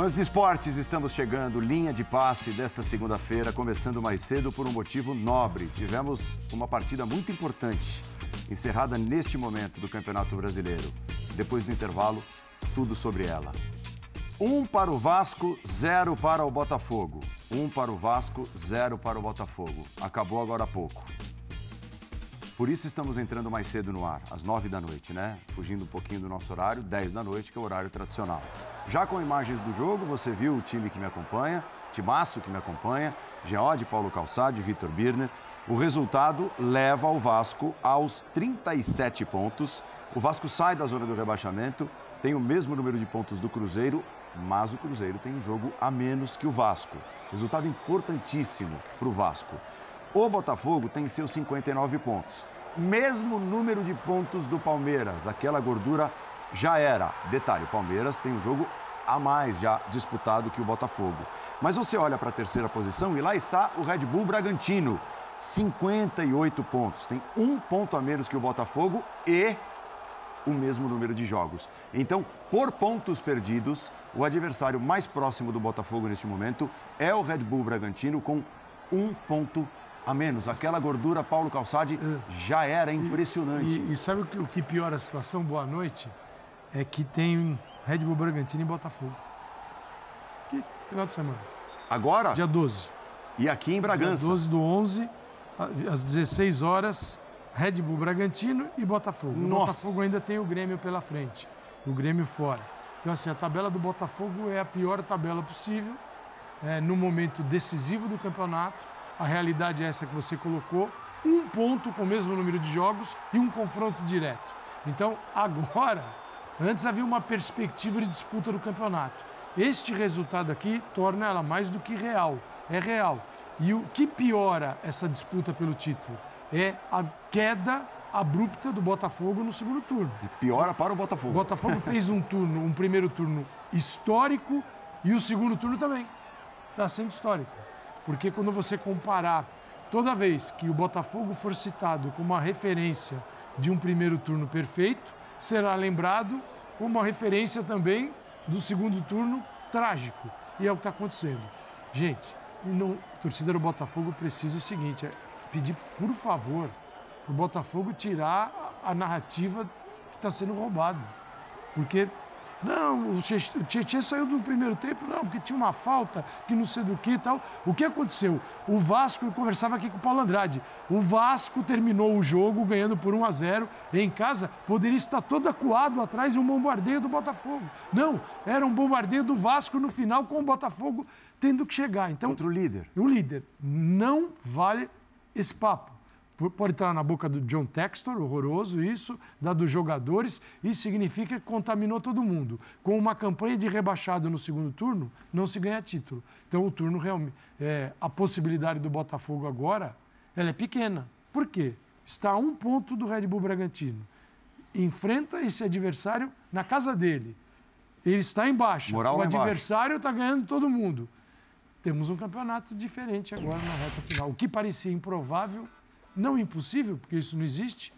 Fãs de esportes, estamos chegando, linha de passe desta segunda-feira, começando mais cedo por um motivo nobre. Tivemos uma partida muito importante, encerrada neste momento do Campeonato Brasileiro. Depois do intervalo, tudo sobre ela. Um para o Vasco, zero para o Botafogo. Um para o Vasco, zero para o Botafogo. Acabou agora há pouco. Por isso estamos entrando mais cedo no ar, às nove da noite, né? Fugindo um pouquinho do nosso horário, dez da noite, que é o horário tradicional. Já com imagens do jogo, você viu o time que me acompanha, Timaço que me acompanha, Geode, Paulo Calçade, Vitor Birner. O resultado leva o Vasco aos 37 pontos. O Vasco sai da zona do rebaixamento, tem o mesmo número de pontos do Cruzeiro, mas o Cruzeiro tem um jogo a menos que o Vasco. Resultado importantíssimo para o Vasco. O Botafogo tem seus 59 pontos. Mesmo número de pontos do Palmeiras. Aquela gordura já era. Detalhe: o Palmeiras tem um jogo a mais já disputado que o Botafogo. Mas você olha para a terceira posição e lá está o Red Bull Bragantino. 58 pontos. Tem um ponto a menos que o Botafogo e o mesmo número de jogos. Então, por pontos perdidos, o adversário mais próximo do Botafogo neste momento é o Red Bull Bragantino com um ponto a menos. Aquela gordura, Paulo Calçade, já era impressionante. E, e, sabe o que, o que piora a situação? Boa noite. É que tem Red Bull Bragantino e Botafogo. Que final de semana. Agora? Dia 12. E aqui em Bragança. Dia 12 do 11, às 16 horas, Red Bull Bragantino e Botafogo. Nossa. O Botafogo ainda tem o Grêmio pela frente. O Grêmio fora. Então, assim, a tabela do Botafogo é a pior tabela possível. É, no momento decisivo do campeonato a realidade é essa que você colocou, um ponto com o mesmo número de jogos e um confronto direto. Então, agora, antes havia uma perspectiva de disputa do campeonato. Este resultado aqui torna ela mais do que real. É real. E o que piora essa disputa pelo título é a queda abrupta do Botafogo no segundo turno. E piora para o Botafogo. O Botafogo fez um turno, um primeiro turno histórico e o segundo turno também. Está sendo histórico. Porque quando você comparar, toda vez que o Botafogo for citado como uma referência de um primeiro turno perfeito, será lembrado como uma referência também do segundo turno trágico. E é o que está acontecendo. Gente, não, a torcida do Botafogo precisa o seguinte: é pedir, por favor, para o Botafogo tirar a narrativa que está sendo roubada. Porque não, o Tietchan saiu do primeiro tempo, não, porque tinha uma falta, que não sei do que e tal. O que aconteceu? O Vasco, eu conversava aqui com o Paulo Andrade, o Vasco terminou o jogo ganhando por 1 a 0 em casa, poderia estar todo acuado atrás de um bombardeio do Botafogo. Não, era um bombardeio do Vasco no final com o Botafogo tendo que chegar. Então, Contra o líder. O líder. Não vale esse papo pode estar na boca do John Textor, horroroso isso, da dos jogadores, isso significa que contaminou todo mundo. Com uma campanha de rebaixado no segundo turno, não se ganha título. Então o turno realmente, é, a possibilidade do Botafogo agora, ela é pequena. Por quê? Está a um ponto do Red Bull Bragantino. Enfrenta esse adversário na casa dele. Ele está embaixo. Moral o adversário está ganhando todo mundo. Temos um campeonato diferente agora na reta final. O que parecia improvável não impossível, porque isso não existe,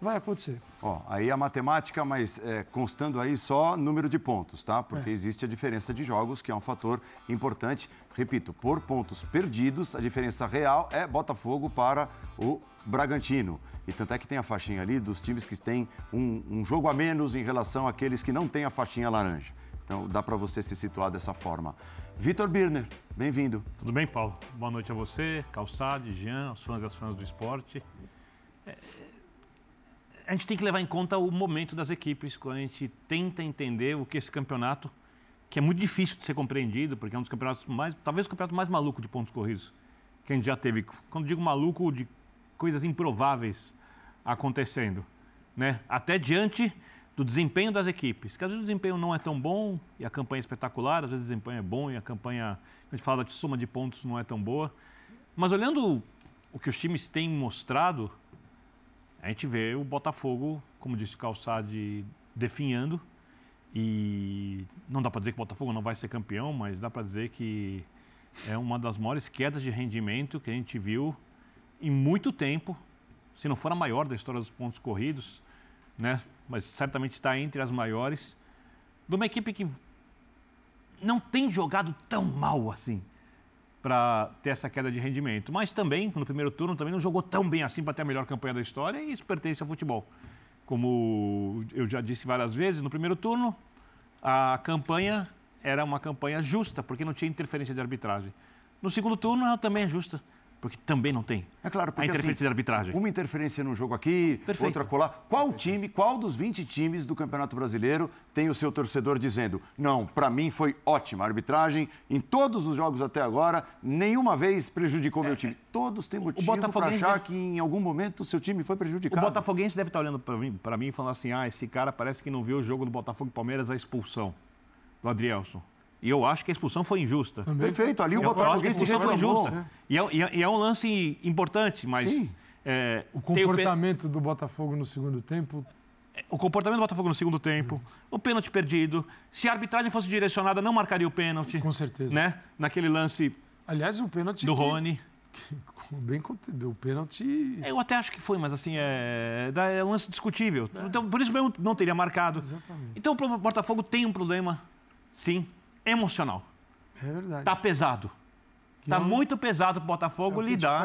vai acontecer. Ó, aí a matemática, mas é, constando aí só número de pontos, tá? Porque É. existe a diferença de jogos, que é um fator importante. Repito, por pontos perdidos, a diferença real é Botafogo para o Bragantino. E tanto é que tem a faixinha ali dos times que têm um, um jogo a menos em relação àqueles que não têm a faixinha laranja. Então dá para você se situar dessa forma. Vitor Birner, bem-vindo. Tudo bem, Paulo? Boa noite a você, Calçade, Jean, aos fãs e às fãs do esporte. É, a gente tem que levar em conta o momento das equipes quando a gente tenta entender o que esse campeonato, que é muito difícil de ser compreendido, porque é um dos campeonatos mais, talvez o campeonato mais maluco de pontos corridos que a gente já teve. Quando digo maluco, de coisas improváveis acontecendo, né? Até diante do desempenho das equipes, que às vezes o desempenho não é tão bom e a campanha é espetacular, às vezes o desempenho é bom e a campanha, a gente fala de soma de pontos, não é tão boa. Mas olhando o que os times têm mostrado, a gente vê o Botafogo, como disse o Calçade, definhando. E não dá para dizer que o Botafogo não vai ser campeão, mas dá para dizer que é uma das maiores quedas de rendimento que a gente viu em muito tempo, se não for a maior da história dos pontos corridos, né? Mas certamente está entre as maiores, de uma equipe que não tem jogado tão mal assim para ter essa queda de rendimento. Mas também, no primeiro turno, também não jogou tão bem assim para ter a melhor campanha da história e isso pertence ao futebol. Como eu já disse várias vezes, no primeiro turno, a campanha era uma campanha justa, porque não tinha interferência de arbitragem. No segundo turno, ela também é justa, porque também não tem. É claro, porque a interferência assim, de arbitragem. Uma interferência no jogo aqui, Perfeito. outra colar. Qual time, qual dos 20 times do Campeonato Brasileiro tem o seu torcedor dizendo: "Não, para mim foi ótima a arbitragem em todos os jogos até agora, nenhuma vez prejudicou meu time". Todos têm motivo para achar deve- que em algum momento o seu time foi O prejudicado. Botafoguense deve estar olhando para mim, para mim e falando assim: ah, esse cara parece que não viu o jogo do Botafogo e Palmeiras, a expulsão do Adrielson. E eu acho que a expulsão foi injusta. Perfeito, ali o Eu a Botafoguense expulsão foi reclamou. injusta. E é, e é- e é um lance importante, mas. É, O comportamento do Botafogo no segundo tempo. o comportamento do Botafogo no segundo tempo, o pênalti perdido. Se a arbitragem fosse direcionada, não marcaria o pênalti. Com certeza. Né? Naquele lance Aliás, o pênalti. do que- Rony. Bem contido. O pênalti. Eu até acho que foi, mas assim, é, é um lance discutível. Então, por isso mesmo não teria marcado. Exatamente. Então, o Botafogo tem um problema, sim, emocional. É verdade. Tá pesado. Que Tá muito pesado pro Botafogo é lidar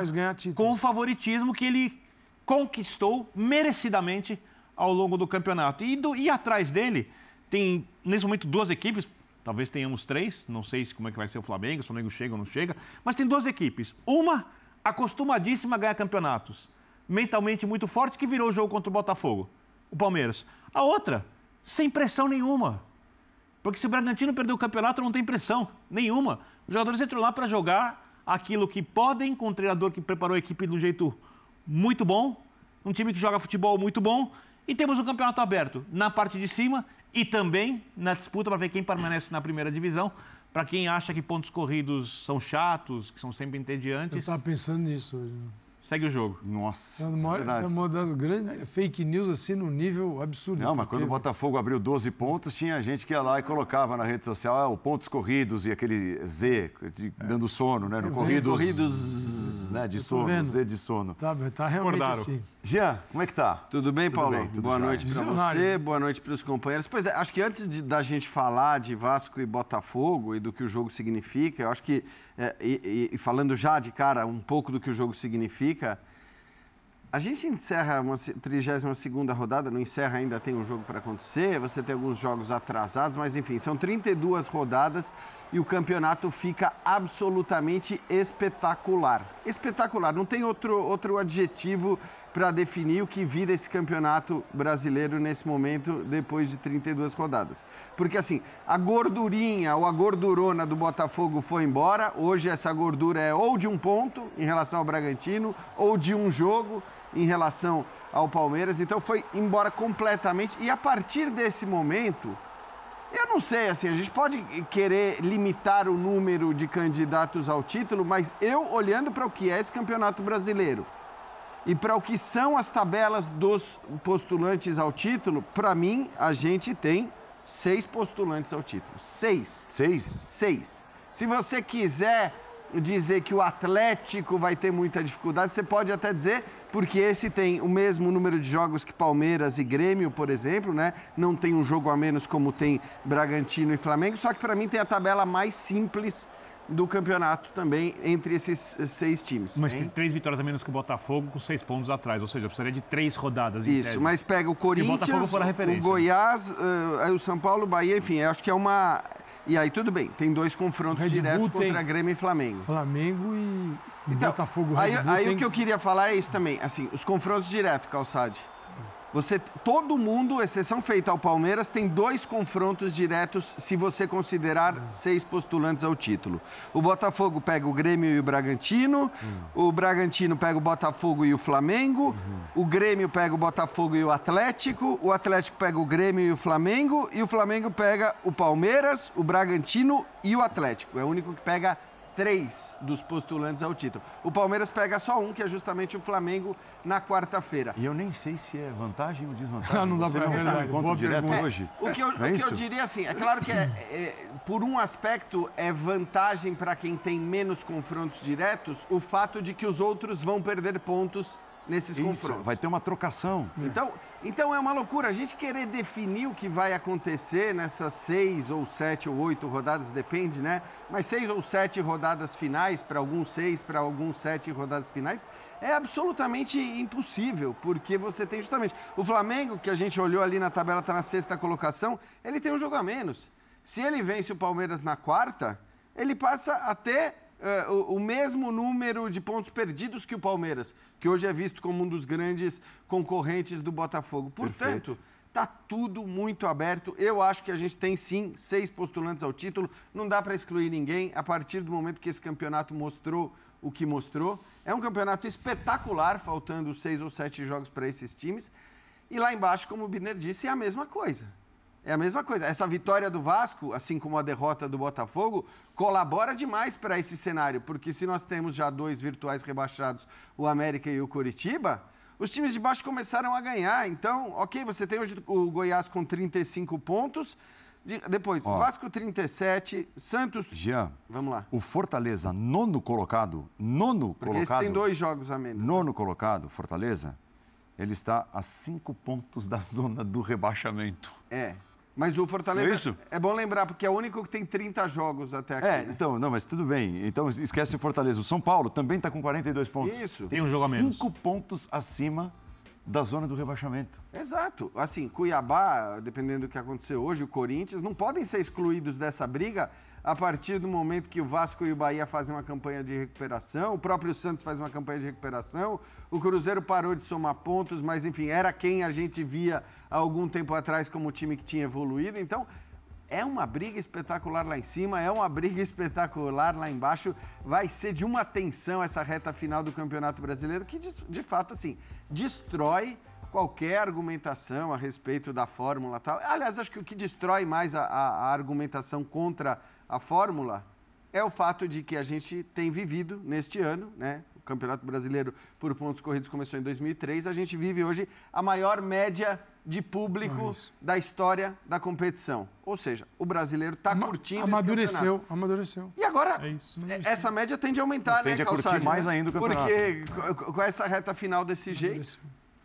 com o favoritismo que ele conquistou merecidamente ao longo do campeonato. E, do- e atrás dele tem, nesse momento, duas equipes, talvez tenhamos três, não sei se como é que vai ser o Flamengo, se o Flamengo chega ou não chega, mas tem duas equipes. Uma acostumadíssima a ganhar campeonatos, mentalmente muito forte, que virou o jogo contra o Botafogo, o Palmeiras. A outra, sem pressão nenhuma. Porque se o Bragantino perder o campeonato, não tem pressão nenhuma. Os jogadores entram lá para jogar aquilo que podem, com um treinador que preparou a equipe de um jeito muito bom, um time que joga futebol muito bom, e temos um campeonato aberto na parte de cima e também na disputa para ver quem permanece na primeira divisão. Para quem acha que pontos corridos são chatos, que são sempre Eu entediantes, estava pensando nisso hoje. Segue o jogo. Nossa, É uma, essa é uma das grandes fake news, assim, num nível absurdo. Não, mas quando o Botafogo abriu 12 pontos, tinha gente que ia lá e colocava na rede social ah, o pontos corridos e aquele Z, de- dando sono, né? No vendo. corridos, Corridos. Né? de sono, vendo. Z de sono. Tá, tá realmente Acordaram. assim. Jean, como é que tá? Tudo bem, Tudo Paulo? bem, tudo boa jóia. noite para você, boa noite para os companheiros. Pois é, acho que antes de- da gente falar de Vasco e Botafogo e do que o jogo significa, eu acho que, é, e, e- e falando já de cara um pouco do que o jogo significa, a gente encerra uma 32ª rodada, não encerra ainda, tem um jogo para acontecer, você tem alguns jogos atrasados, mas enfim, são 32 rodadas e o campeonato fica absolutamente espetacular. Espetacular, não tem outro, outro adjetivo para definir o que vira esse campeonato brasileiro nesse momento, depois de 32 rodadas. Porque assim, a gordurinha ou a gordurona do Botafogo foi embora, hoje essa gordura é ou de um ponto em relação ao Bragantino, ou de um jogo em relação ao Palmeiras, então foi embora completamente. E a partir desse momento, eu não sei, assim, a gente pode querer limitar o número de candidatos ao título, mas eu olhando para o que é esse campeonato brasileiro e para o que são as tabelas dos postulantes ao título, para mim a gente tem seis postulantes ao título. Seis. Seis? Seis. Se você quiser dizer que o Atlético vai ter muita dificuldade, você pode até dizer, porque esse tem o mesmo número de jogos que Palmeiras e Grêmio, por exemplo, né? Não tem um jogo a menos como tem Bragantino e Flamengo, só que para mim tem a tabela mais simples do campeonato também entre esses seis times. Mas hein? tem três vitórias a menos que o Botafogo, com seis pontos atrás. Ou seja, precisaria de três rodadas. em Isso, tese. mas pega o Corinthians, o referência. Goiás, aí o São Paulo, o Bahia, enfim, acho que é uma. E aí tudo bem, tem dois confrontos diretos contra Grêmio e Flamengo. Flamengo e, e Então, Botafogo. aí, aí o que eu queria falar é isso também, assim, os confrontos diretos, Calçade. Você, todo mundo, exceção feita ao Palmeiras, tem dois confrontos diretos se você considerar seis postulantes ao título. O Botafogo pega o Grêmio e o Bragantino, o Bragantino pega o Botafogo e o Flamengo, o Grêmio pega o Botafogo e o Atlético, o Atlético pega o Grêmio e o Flamengo, e o Flamengo pega o Palmeiras, o Bragantino e o Atlético. É o único que pega três dos postulantes ao título. O Palmeiras pega só um, que é justamente o Flamengo, na quarta-feira. E eu nem sei se é vantagem ou desvantagem. Ah, não dá não ver, sabe verdade. encontro Boa direto pergunta. hoje. O que eu, Não o é que isso? eu diria assim, é claro que é, é, por um aspecto é vantagem para quem tem menos confrontos diretos o fato de que os outros vão perder pontos nesses Isso, confrontos. vai ter uma trocação. Então, então é uma loucura a gente querer definir o que vai acontecer nessas seis ou sete ou oito rodadas, depende, né? Mas seis ou sete rodadas finais, para alguns seis, para alguns sete rodadas finais, é absolutamente impossível, porque você tem justamente o Flamengo, que a gente olhou ali na tabela, está na sexta colocação, ele tem um jogo a menos. Se ele vence o Palmeiras na quarta, ele passa até uh, o, o, mesmo número de pontos perdidos que o Palmeiras, que hoje é visto como um dos grandes concorrentes do Botafogo. Portanto, está tudo muito aberto. Eu acho que a gente tem sim seis postulantes ao título. Não dá para excluir ninguém a partir do momento que esse campeonato mostrou o que mostrou. É um campeonato espetacular, faltando seis ou sete jogos para esses times. E lá embaixo, como o Birner disse, é a mesma coisa. É a mesma coisa. Essa vitória do Vasco, assim como a derrota do Botafogo, colabora demais para esse cenário, porque se nós temos já dois virtuais rebaixados, o América e o Curitiba, os times de baixo começaram a ganhar. Então, ok, você tem hoje o Goiás com 35 pontos. Depois, Ó, Vasco 37, Santos. Jean. Vamos lá. O Fortaleza, nono colocado, nono Porque colocado. Porque tem dois jogos a menos. Nono né? colocado, Fortaleza, ele está a cinco pontos da zona do rebaixamento. É. Mas o Fortaleza. É, isso? é bom lembrar, porque é o único que tem 30 jogos até aqui. É, né? então, não, mas tudo bem. Então esquece o Fortaleza. O São Paulo também está com 42 pontos. Isso. Tem um jogo a menos. Cinco pontos acima da zona do rebaixamento. Exato. Assim, Cuiabá, dependendo do que aconteceu hoje, o Corinthians, não podem ser excluídos dessa briga a partir do momento que o Vasco e o Bahia fazem uma campanha de recuperação, o próprio Santos faz uma campanha de recuperação, o Cruzeiro parou de somar pontos, mas enfim, era quem a gente via há algum tempo atrás como time que tinha evoluído. Então, é uma briga espetacular lá em cima, é uma briga espetacular lá embaixo. Vai ser de uma tensão essa reta final do Campeonato Brasileiro que, de, de fato, assim, destrói qualquer argumentação a respeito da fórmula tal. Aliás, acho que o que destrói mais a, a, a argumentação contra a fórmula é o fato de que a gente tem vivido neste ano, né? O Campeonato Brasileiro por pontos corridos começou em 2003, a gente vive hoje a maior média de público é da história da competição. Ou seja, o brasileiro está curtindo amadureceu, esse Amadureceu, E agora, é isso, essa média tende a aumentar, né, Tende a curtir mais ainda o campeonato. Porque com essa reta final desse jeito...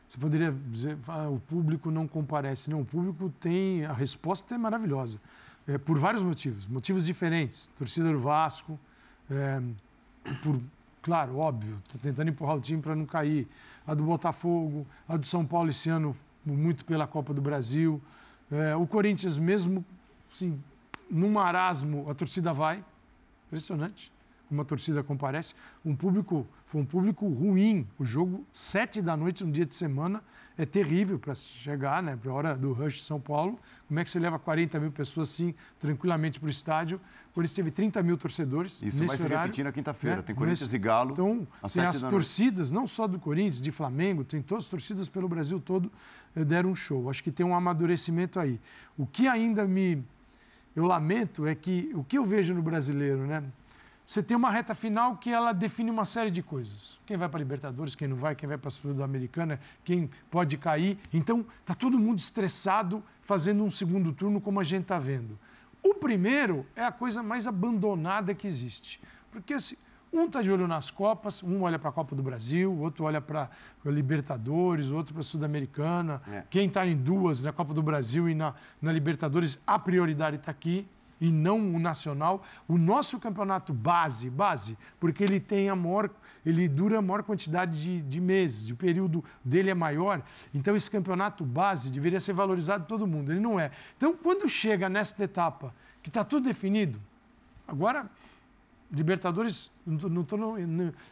Você poderia dizer, ah, o público não comparece. Não, o público tem... A resposta é maravilhosa é, por vários motivos, motivos diferentes. Torcida do Vasco, é, por, claro, óbvio, tentando empurrar o time para não cair. A do Botafogo, a do São Paulo esse ano, muito pela Copa do Brasil. É, o Corinthians, mesmo assim, num marasmo, a torcida vai. Impressionante. Uma torcida comparece. Um público, foi um público ruim. O jogo, sete da noite, um dia de semana, é terrível para chegar, né? Para a hora do Rush de São Paulo. Como é que você leva 40 mil pessoas assim, tranquilamente para o estádio? O Corinthians teve 30 mil torcedores. Isso vai se horário, repetir na quinta-feira. Né? Tem Corinthians nesse... e Galo. Então, tem as torcidas, não só do Corinthians, de Flamengo, tem todas as torcidas pelo Brasil todo eh, deram um show. Acho que tem um amadurecimento aí. O que ainda me. Eu lamento é que o que eu vejo no brasileiro, né? Você tem uma reta final que ela define uma série de coisas. Quem vai para a Libertadores, quem não vai, quem vai para a Sul-Americana, quem pode cair. Então, está todo mundo estressado fazendo um segundo turno, como a gente está vendo. O primeiro é a coisa mais abandonada que existe. Porque assim, um está de olho nas Copas, um olha para a Copa do Brasil, outro olha para a Libertadores, outro para a Sul-Americana. É. Quem está em duas, na Copa do Brasil e na, na Libertadores, a prioridade está aqui e não o nacional. O nosso campeonato base, base, porque ele tem a maior, ele dura a maior quantidade de, de meses, o período dele é maior. Então esse campeonato base deveria ser valorizado todo mundo. Ele não é. Então quando chega nesta etapa que está tudo definido, agora Libertadores, não estou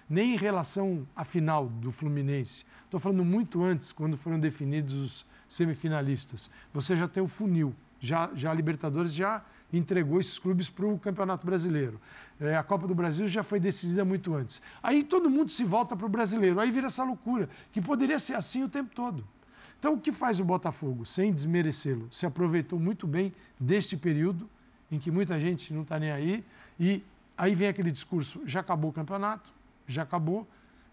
nem em relação à final do Fluminense. Estou falando muito antes, quando foram definidos os semifinalistas. Você já tem o funil. Já, já a Libertadores já entregou esses clubes para o Campeonato Brasileiro. É, a Copa do Brasil já foi decidida muito antes. Aí todo mundo se volta para o brasileiro. Aí vira essa loucura, que poderia ser assim o tempo todo. Então, o que faz o Botafogo, sem desmerecê-lo? Se aproveitou muito bem deste período em que muita gente não está nem aí. E aí vem aquele discurso: já acabou o campeonato, já acabou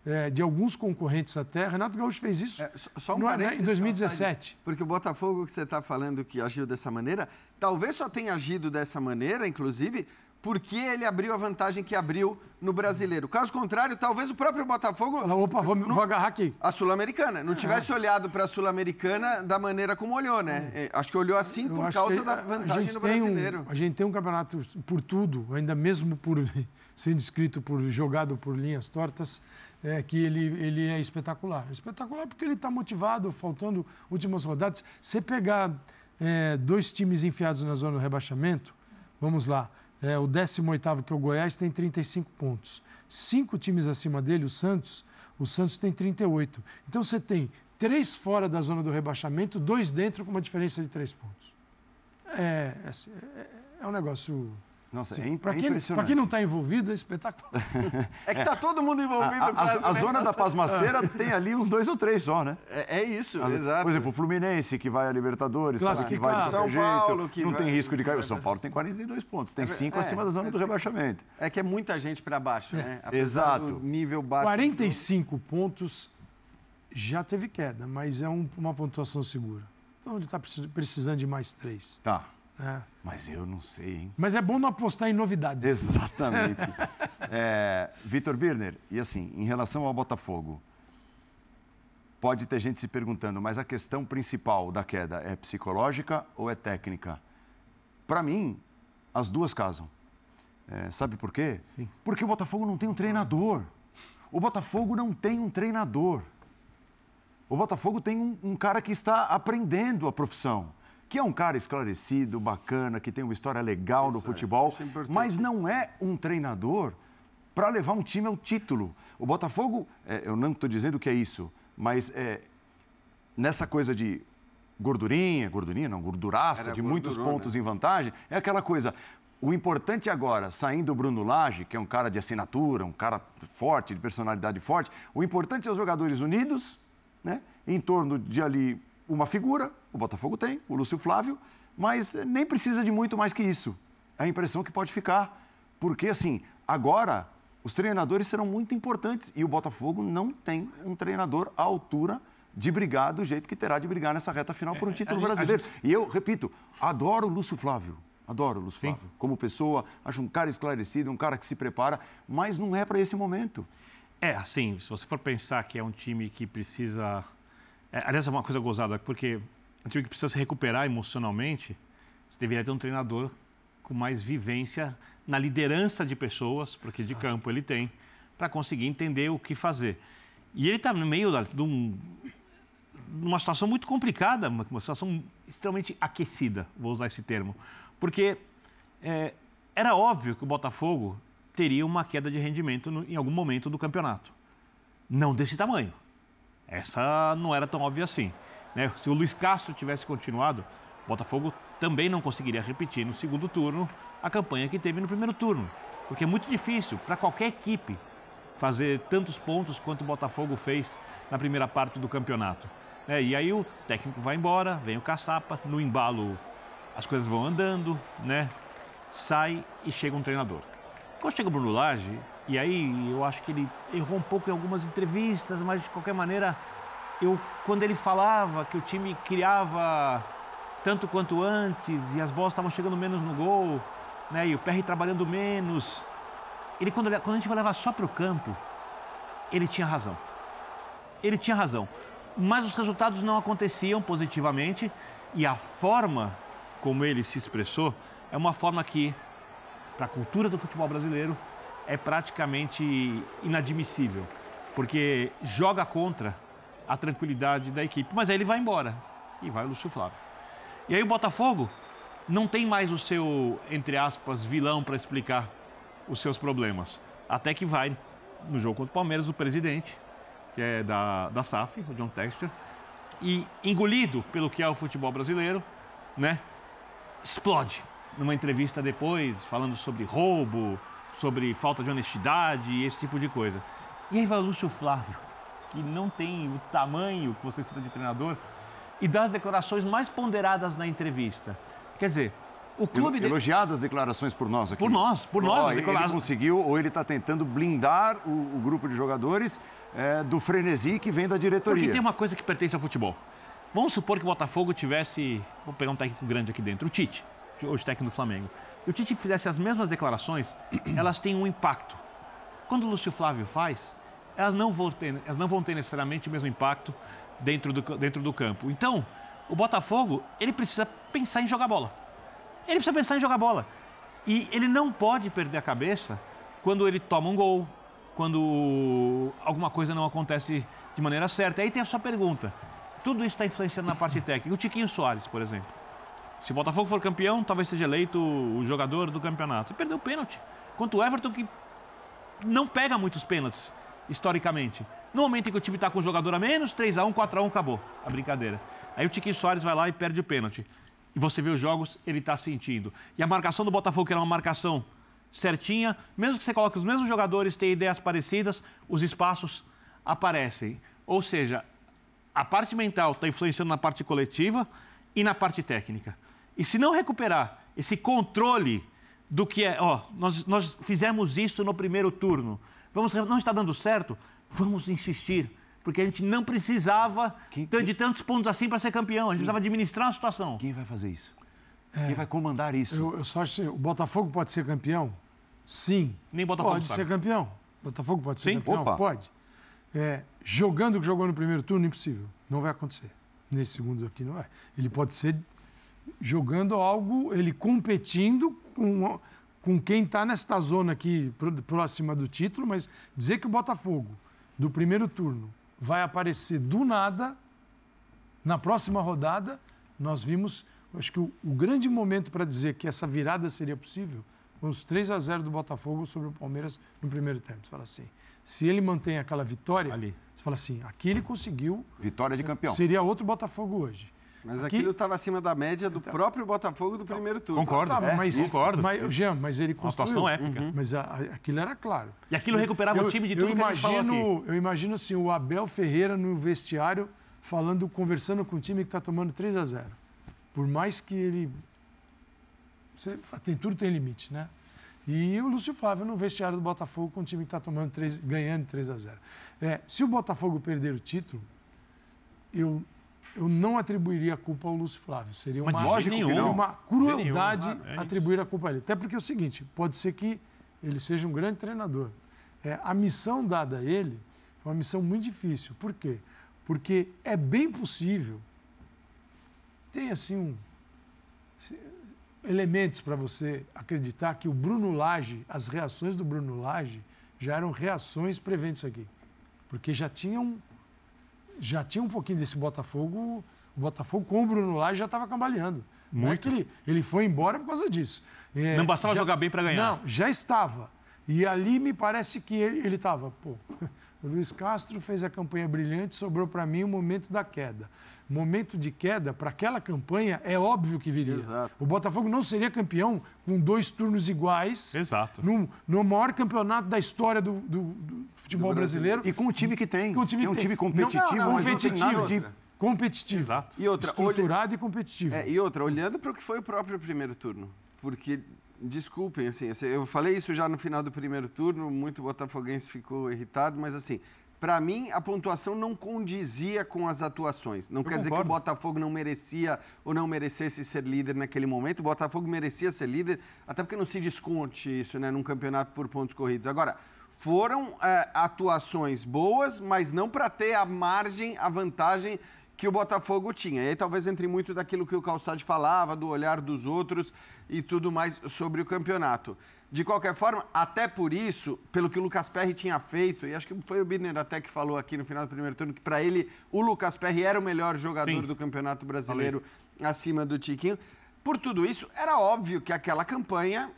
é, de alguns concorrentes até. Renato Gaúcho fez isso é, só um no, né, em 2017. Porque o Botafogo que você está falando que agiu dessa maneira, talvez só tenha agido dessa maneira, inclusive, por que ele abriu a vantagem que abriu no brasileiro. Caso contrário, talvez o próprio Botafogo. Fala, opa, vou, não, vou agarrar aqui. A Sul-Americana. Não tivesse é. olhado para a Sul-Americana da maneira como olhou, né? É. Acho que olhou assim por causa da vantagem do brasileiro. Um, a gente tem um campeonato por tudo, ainda mesmo por sendo escrito por jogado por linhas tortas. É, que ele, ele é espetacular. Espetacular porque ele está motivado, faltando últimas rodadas. Você pegar é, dois times enfiados na zona do rebaixamento, vamos lá, é, o 18º, que é o Goiás, tem 35 pontos. Cinco times acima dele, o Santos, o Santos tem 38. Então você tem três fora da zona do rebaixamento, dois dentro, com uma diferença de três pontos. É, é, é um negócio nossa, Sim. é, para quem, Para quem não está envolvido, é espetacular. é que está todo mundo envolvido. A, a, a zona da pasmaceira tem ali uns dois ou três só, né? É, é isso, As, exato. Por exemplo, o Fluminense, que vai a Libertadores, sabe que vai de São jeito, Paulo, que não vai... tem risco de cair. O São Paulo tem 42 pontos, tem é cinco é, acima da zona do rebaixamento. É que é muita gente para baixo, né? Apesar Exato. nível baixo. 45 pontos já teve queda, mas é um, uma pontuação segura. Então ele está precisando de mais três. Tá. É. Mas eu não sei, hein? Mas é bom não apostar em novidades. Exatamente. é, Vitor Birner, e assim, em relação ao Botafogo, pode ter gente se perguntando, mas a questão principal da queda é psicológica ou é técnica? Para mim, as duas casam. É, sabe por quê? Sim. Porque o Botafogo não tem um treinador. O Botafogo não tem um treinador. O Botafogo tem um, um cara que está aprendendo a profissão que é um cara esclarecido, bacana, que tem uma história legal Isso no futebol, é. mas não é um treinador para levar um time ao título. O Botafogo, é, eu não estou dizendo que é isso, mas é, nessa coisa de gordurinha, gordurinha não, gorduraça, Era de muitos pontos em vantagem, é aquela coisa. O importante agora, saindo o Bruno Lage, que é um cara de assinatura, um cara forte, de personalidade forte, o importante é os jogadores unidos, né, em torno de ali uma figura, o Botafogo tem, o Lúcio Flávio, mas nem precisa de muito mais que isso. É a impressão que pode ficar. Porque, assim, agora os treinadores serão muito importantes e o Botafogo não tem um treinador à altura de brigar do jeito que terá de brigar nessa reta final por um é, título brasileiro. Gente... E eu, repito, adoro o Lúcio Flávio. Adoro o Lúcio Sim. Flávio. Como pessoa, acho um cara esclarecido, um cara que se prepara, mas não é para esse momento. É, assim, se você for pensar que é um time que precisa é, aliás, é uma coisa gozada, porque um time que precisa se recuperar emocionalmente, você deveria ter um treinador com mais vivência na liderança de pessoas, porque Exato. de campo ele tem, para conseguir entender o que fazer. E ele está no meio de um, uma situação muito complicada, uma situação extremamente aquecida, vou usar esse termo, porque é, era óbvio que o Botafogo teria uma queda de rendimento no, em algum momento do campeonato. Não desse tamanho. Essa não era tão óbvia assim. Né? Se o Luiz Castro tivesse continuado, o Botafogo também não conseguiria repetir no segundo turno a campanha que teve no primeiro turno. Porque é muito difícil para qualquer equipe fazer tantos pontos quanto o Botafogo fez na primeira parte do campeonato. É, e aí o técnico vai embora, vem o caçapa, no embalo as coisas vão andando, né? Sai e chega um treinador. Quando chega o Bruno Lage, e aí eu acho que ele errou um pouco em algumas entrevistas, mas de qualquer maneira, eu quando ele falava que o time criava tanto quanto antes e as bolas estavam chegando menos no gol, né, e o PR trabalhando menos, ele quando, quando a gente olhava só para o campo, ele tinha razão. Ele tinha razão. Mas os resultados não aconteciam positivamente e a forma como ele se expressou é uma forma que, para a cultura do futebol brasileiro, é praticamente inadmissível, porque joga contra a tranquilidade da equipe. Mas aí ele vai embora e vai o Lúcio Flávio. E aí o Botafogo não tem mais o seu, entre aspas, vilão para explicar os seus problemas. Até que vai no jogo contra o Palmeiras o presidente, que é da, da SAF, o John Texter, e engolido pelo que é o futebol brasileiro, né? Explode numa entrevista depois, falando sobre roubo, sobre falta de honestidade e esse tipo de coisa. E aí vai o Lúcio Flávio, que não tem o tamanho que você cita de treinador, e dá as declarações mais ponderadas na entrevista. Quer dizer, o clube... Elogiadas declarações por nós aqui. Por nós, por nós. Oh, ele conseguiu, ou ele está tentando blindar o, o, grupo de jogadores é, do frenesi que vem da diretoria. Porque tem uma coisa que pertence ao futebol. Vamos supor que o Botafogo tivesse, vou pegar um técnico grande aqui dentro, o Tite, hoje técnico do Flamengo. e o Tite fizesse as mesmas declarações, elas têm um impacto. Quando o Lúcio Flávio faz, elas não vão ter, elas não vão ter necessariamente o mesmo impacto dentro do, dentro do campo. Então, o Botafogo, ele precisa pensar em jogar bola. Ele precisa pensar em jogar bola. E ele não pode perder a cabeça quando ele toma um gol, quando alguma coisa não acontece de maneira certa. Aí tem a sua pergunta. Tudo isso está influenciando na parte técnica. O Tiquinho Soares, por exemplo. Se o Botafogo for campeão, talvez seja eleito o jogador do campeonato. E perdeu o pênalti. Quanto o Everton, que não pega muitos pênaltis, historicamente. No momento em que o time está com o jogador a menos, 3x1, 4x1, acabou a brincadeira. Aí o Tiquinho Soares vai lá e perde o pênalti. E você vê os jogos, ele está sentindo. E a marcação do Botafogo, que era uma marcação certinha, mesmo que você coloque os mesmos jogadores, tenham ideias parecidas, os espaços aparecem. Ou seja, a parte mental está influenciando na parte coletiva e na parte técnica. E se não recuperar esse controle do que é, ó, nós, nós fizemos isso no primeiro turno, vamos, não está dando certo, vamos insistir porque a gente não precisava quem, quem... de tantos pontos assim para ser campeão. A gente quem... precisava administrar a situação. Quem vai fazer isso? É, quem vai comandar isso? Eu, eu, só acho que o Botafogo pode ser campeão? Sim. Nem Botafogo Pode sabe. ser campeão. Botafogo pode ser Sim? campeão? Opa. Pode. É, jogando o que jogou no primeiro turno, impossível. Não vai acontecer. Nesse segundo aqui não vai. Ele pode ser jogando algo, ele competindo com, com quem está nesta zona aqui próxima do título, mas dizer que o Botafogo, do primeiro turno, vai aparecer do nada na próxima rodada. Nós vimos, acho que o, o grande momento para dizer que essa virada seria possível foi os 3 a 0 do Botafogo sobre o Palmeiras no primeiro tempo. Você fala assim, se ele mantém aquela vitória, Ali. você fala assim, aqui ele conseguiu. Vitória de campeão. Seria outro Botafogo hoje. Mas Aqui- aquilo estava acima da média do próprio Botafogo do primeiro turno. Concordo. Tá, É, mas, concordo. Mas, Jean, mas ele Uma construiu. situação épica. Mas a- a- aquilo era claro. E aquilo recuperava eu, o time de eu tudo que a gente falou aqui. imagino, Eu imagino assim, o Abel Ferreira no vestiário falando, conversando com o time que está tomando 3 a 0 Por mais que ele. Você, tem, tudo tem limite, né? E o Lúcio Flávio no vestiário do Botafogo com o time que está tomando 3, ganhando 3 a 0 É, se o Botafogo perder o título, eu, eu não atribuiria a culpa ao Lúcio Flávio. Seria uma, seria uma crueldade nenhum. Ah, é atribuir a culpa a ele. Até porque é o seguinte, pode ser que ele seja um grande treinador. É, a missão dada a ele foi uma missão muito difícil. Por quê? Porque é bem possível, tem assim um, elementos para você acreditar que o Bruno Lage, as reações do Bruno Lage já eram reações prevendo isso aqui. Porque já tinham já tinha um pouquinho desse Botafogo, o Botafogo com o Bruno Lage já estava cambaleando. Não é Muito. ele, ele foi embora por causa disso. É, Não bastava jogar bem pra ganhar. Não, já estava. E ali me parece que ele estava, pô, o Luiz Castro fez a campanha brilhante, sobrou para mim o momento da queda. Momento de queda, para aquela campanha, é óbvio que viria. Exato. O Botafogo não seria campeão com dois turnos iguais Exato. no, no maior campeonato da história do, do- do futebol Do Brasil. brasileiro. E com o time que tem. Com o time que é um time competitivo, Não, não, competitivo. de... Competitivo. Exato. E outra, olha- Estruturado e competitivo. É, e outra, olhando para o que foi o próprio primeiro turno. Porque, desculpem, assim, eu falei isso já no final do primeiro turno, muito botafoguense ficou irritado, mas assim, para mim a pontuação não condizia com as atuações. Não quer dizer que o concordo. Botafogo não merecia ou não merecesse ser líder naquele momento. O Botafogo merecia ser líder, até porque não se desconte isso, né, num campeonato por pontos corridos. Agora, foram é, atuações boas, mas não para ter a margem, a vantagem que o Botafogo tinha. E aí talvez entre muito daquilo que o Calçade falava, do olhar dos outros e tudo mais sobre o campeonato. De qualquer forma, até por isso, pelo que o Lucas Perry tinha feito, e acho que foi o Birner até que falou aqui no final do primeiro turno, que para ele o Lucas Perry era o melhor jogador Sim. do Campeonato Brasileiro acima do Tiquinho. Por tudo isso, era óbvio que aquela campanha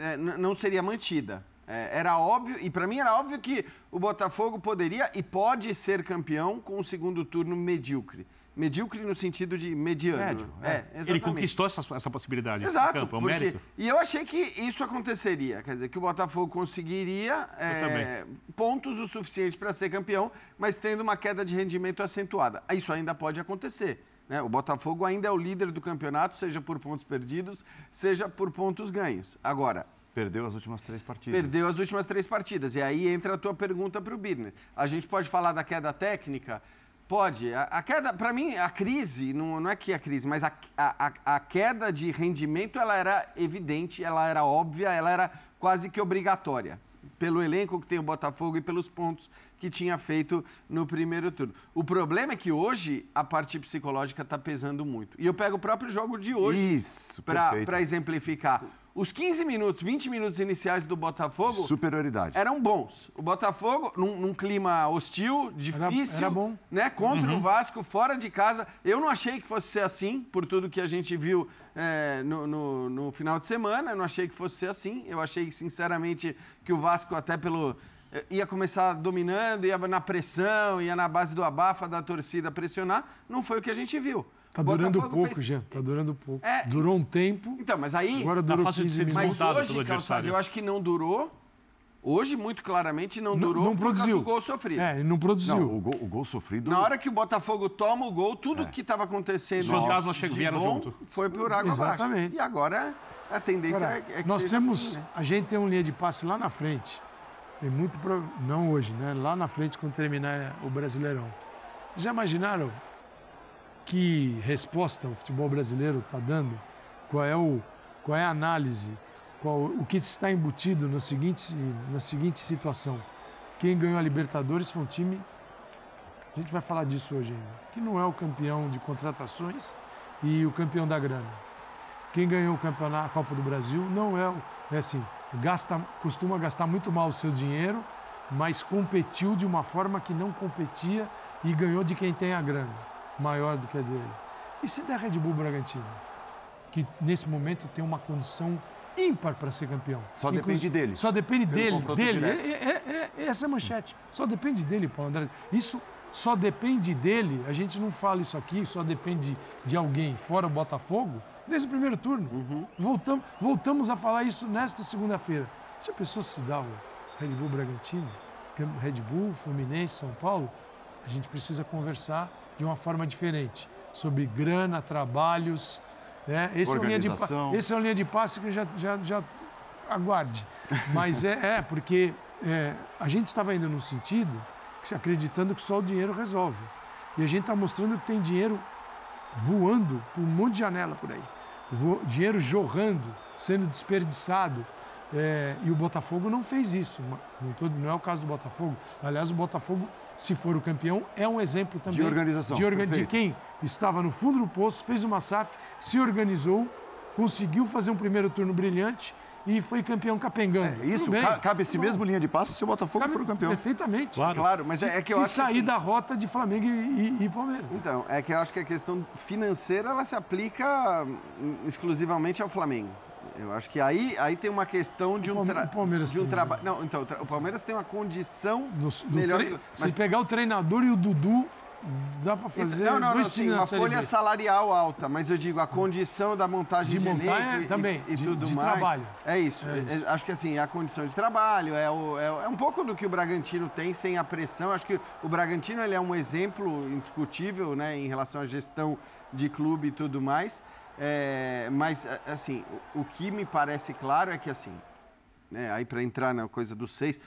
é, não seria mantida. É, era óbvio, e para mim era óbvio que o Botafogo poderia e pode ser campeão com um segundo turno medíocre. Medíocre no sentido de mediano. Médio, é, é. exatamente. Ele conquistou essa, essa possibilidade. Exato, campo, é um porque, mérito. e eu achei que isso aconteceria, quer dizer, que o Botafogo conseguiria é, pontos o suficiente para ser campeão, mas tendo uma queda de rendimento acentuada. Isso ainda pode acontecer. Né? O Botafogo ainda é o líder do campeonato, seja por pontos perdidos, seja por pontos ganhos. Agora, Perdeu as últimas três partidas. Perdeu as últimas três partidas. E aí entra a tua pergunta para o Birner. A gente pode falar da queda técnica? Pode. A, a queda, para mim, a crise, não, não é que a crise, mas a, a, a queda de rendimento, ela era evidente, ela era óbvia, ela era quase que obrigatória. Pelo elenco que tem o Botafogo e pelos pontos que tinha feito no primeiro turno. O problema é que hoje a parte psicológica está pesando muito. E eu pego o próprio jogo de hoje Isso, para exemplificar. Os 15 minutos, 20 minutos iniciais do Botafogo Superioridade. eram bons. O Botafogo, num, num clima hostil, difícil, era bom. né? Contra o Vasco, fora de casa. Eu não achei que fosse ser assim, por tudo que a gente viu é, no, no- no final de semana. Eu não achei que fosse ser assim. Eu achei, sinceramente, que o Vasco, até pelo. Ia começar dominando, ia na pressão, ia na base do abafa da torcida pressionar. Não foi o que a gente viu. Tá O durando Botafogo pouco, fez- Jean. Tá durando pouco. É. Durou um tempo, Então, mas aí. agora durou fácil de 15 ser minutos. Mas hoje, Calçado, adversário. eu acho que não durou. Hoje, muito claramente, não, Não- durou não por causa produziu. do gol sofrido. É, ele não produziu. Não, o gol, o gol sofrido. Na hora que o Botafogo toma o gol, tudo que estava acontecendo Os fantasmas de vieram bom junto. foi por água abaixo. Exatamente. E agora a tendência Agora, é que nós seja temos. assim, né? A gente tem um linha de passe lá na frente. Tem muito. Pro... Não hoje, né? Lá na frente, quando terminar o Brasileirão. Já imaginaram que resposta o futebol brasileiro está dando? Qual é, o, qual é a análise? Qual, o que está embutido na seguinte, na seguinte situação? Quem ganhou a Libertadores foi um time. A gente vai falar disso hoje ainda. Que não é o campeão de contratações e o campeão da grana. Quem ganhou o campeonato, a Copa do Brasil, não é, o- é assim, gasta, costuma gastar muito mal o seu dinheiro, mas competiu de uma forma que não competia e ganhou de quem tem a grana, maior do que a dele. E se der Red Bull Bragantino, que nesse momento tem uma condição ímpar para ser campeão. Só depende dele. Só depende dele, confronto dele. direto. É, é- é- essa é a manchete. Só depende dele, Paulo André. Isso só depende dele. A gente não fala isso aqui, só depende de alguém fora o Botafogo, desde o primeiro turno. Uhum. Voltamos, voltamos a falar isso nesta segunda-feira. Se a pessoa se dá o Red Bull Bragantino, Red Bull, Fluminense, São Paulo, a gente precisa conversar de uma forma diferente sobre grana, trabalhos. Né? Esse, é linha de, esse é uma linha de passe que já, já, já aguarde. Mas é, é porque é, a gente estava indo num sentido acreditando que só o dinheiro resolve. E a gente está mostrando que tem dinheiro voando por um monte de janela por aí. Vo- dinheiro jorrando, sendo desperdiçado. É, e o Botafogo não fez isso. Não, tô- não é o caso do Botafogo. Aliás, o Botafogo, se for o campeão, é um exemplo também. organização, De, orga- de quem estava no fundo do poço, fez uma SAF, se organizou, conseguiu fazer um primeiro turno brilhante e foi campeão capengando. É, Isso, ca- cabe esse mesmo linha de passe se o Botafogo cabe for o campeão. Perfeitamente. Claro. Claro, mas é, é que eu se acho sair assim- da rota de Flamengo e, e- e Palmeiras. Então, é que eu acho que a questão financeira ela se aplica hum, exclusivamente ao Flamengo. Eu acho que aí, aí tem uma questão de um, Palme- tra- o Palmeiras de um trabalho. Não, então, o Palmeiras tem uma condição No- do melhor. tre- que- Se pegar o treinador e o Dudu, dá para fazer não, não, não, sim, uma folha salarial alta, mas eu digo a condição da montagem De de, é e- também, e, e de- tudo de mais. trabalho. É isso. É É- isso. Acho que assim, a condição de trabalho é, o- é, é um pouco do que o Bragantino tem sem a pressão. Acho que o Bragantino ele é um exemplo indiscutível, né, em relação à gestão de clube e tudo mais. É, mas assim, o, o que me parece claro é que assim, né, aí para entrar na coisa dos seis,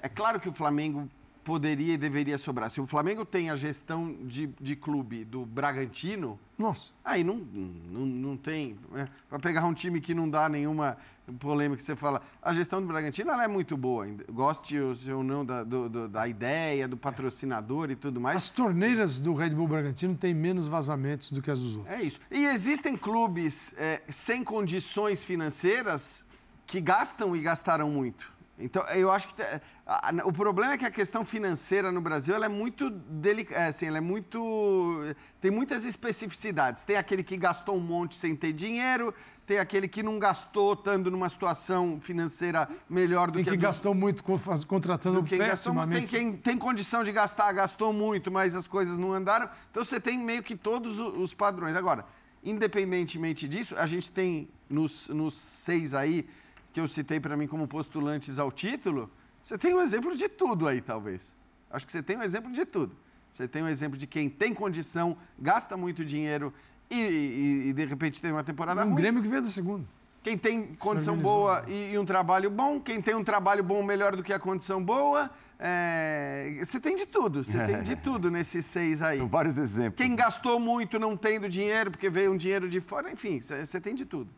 é claro que o Flamengo poderia e deveria sobrar. Se o Flamengo tem a gestão de, de clube do Bragantino, Nossa, aí não, não, não tem. Né? Para pegar um time que não dá nenhuma polêmica você fala, a gestão do Bragantino ela é muito boa. Goste ou não da, do- do- da ideia, do patrocinador e tudo mais. as torneiras do Red Bull Bragantino têm menos vazamentos do que as dos outros. É isso. E existem clubes é, sem condições financeiras que gastam e gastaram muito. Então, eu acho que a- o problema é que a questão financeira no Brasil ela é muito delicada, assim, ela é muito tem muitas especificidades. Tem aquele que gastou um monte sem ter dinheiro, tem aquele que não gastou estando numa situação financeira melhor do Tem que, que a dos- gastou muito contratando do quem gastou, tem pessimamente. quem tem condição de gastar, gastou muito, mas as coisas não andaram. Então você tem meio que todos os padrões. Agora, independentemente disso, a gente tem nos, nos seis aí que eu citei para mim como postulantes ao título, você tem um exemplo de tudo aí, talvez. Acho que você tem um exemplo de tudo. Você tem um exemplo de quem tem condição, gasta muito dinheiro e, e- e, de repente tem uma temporada Um ruim. Grêmio que veio da segunda. Quem tem condição boa e, e, um trabalho bom, quem tem um trabalho bom melhor do que a condição boa. É... Você tem de tudo, você tem de tudo nesses seis aí. São vários exemplos. Quem gastou muito não tendo dinheiro porque veio um dinheiro de fora, enfim, você tem de tudo.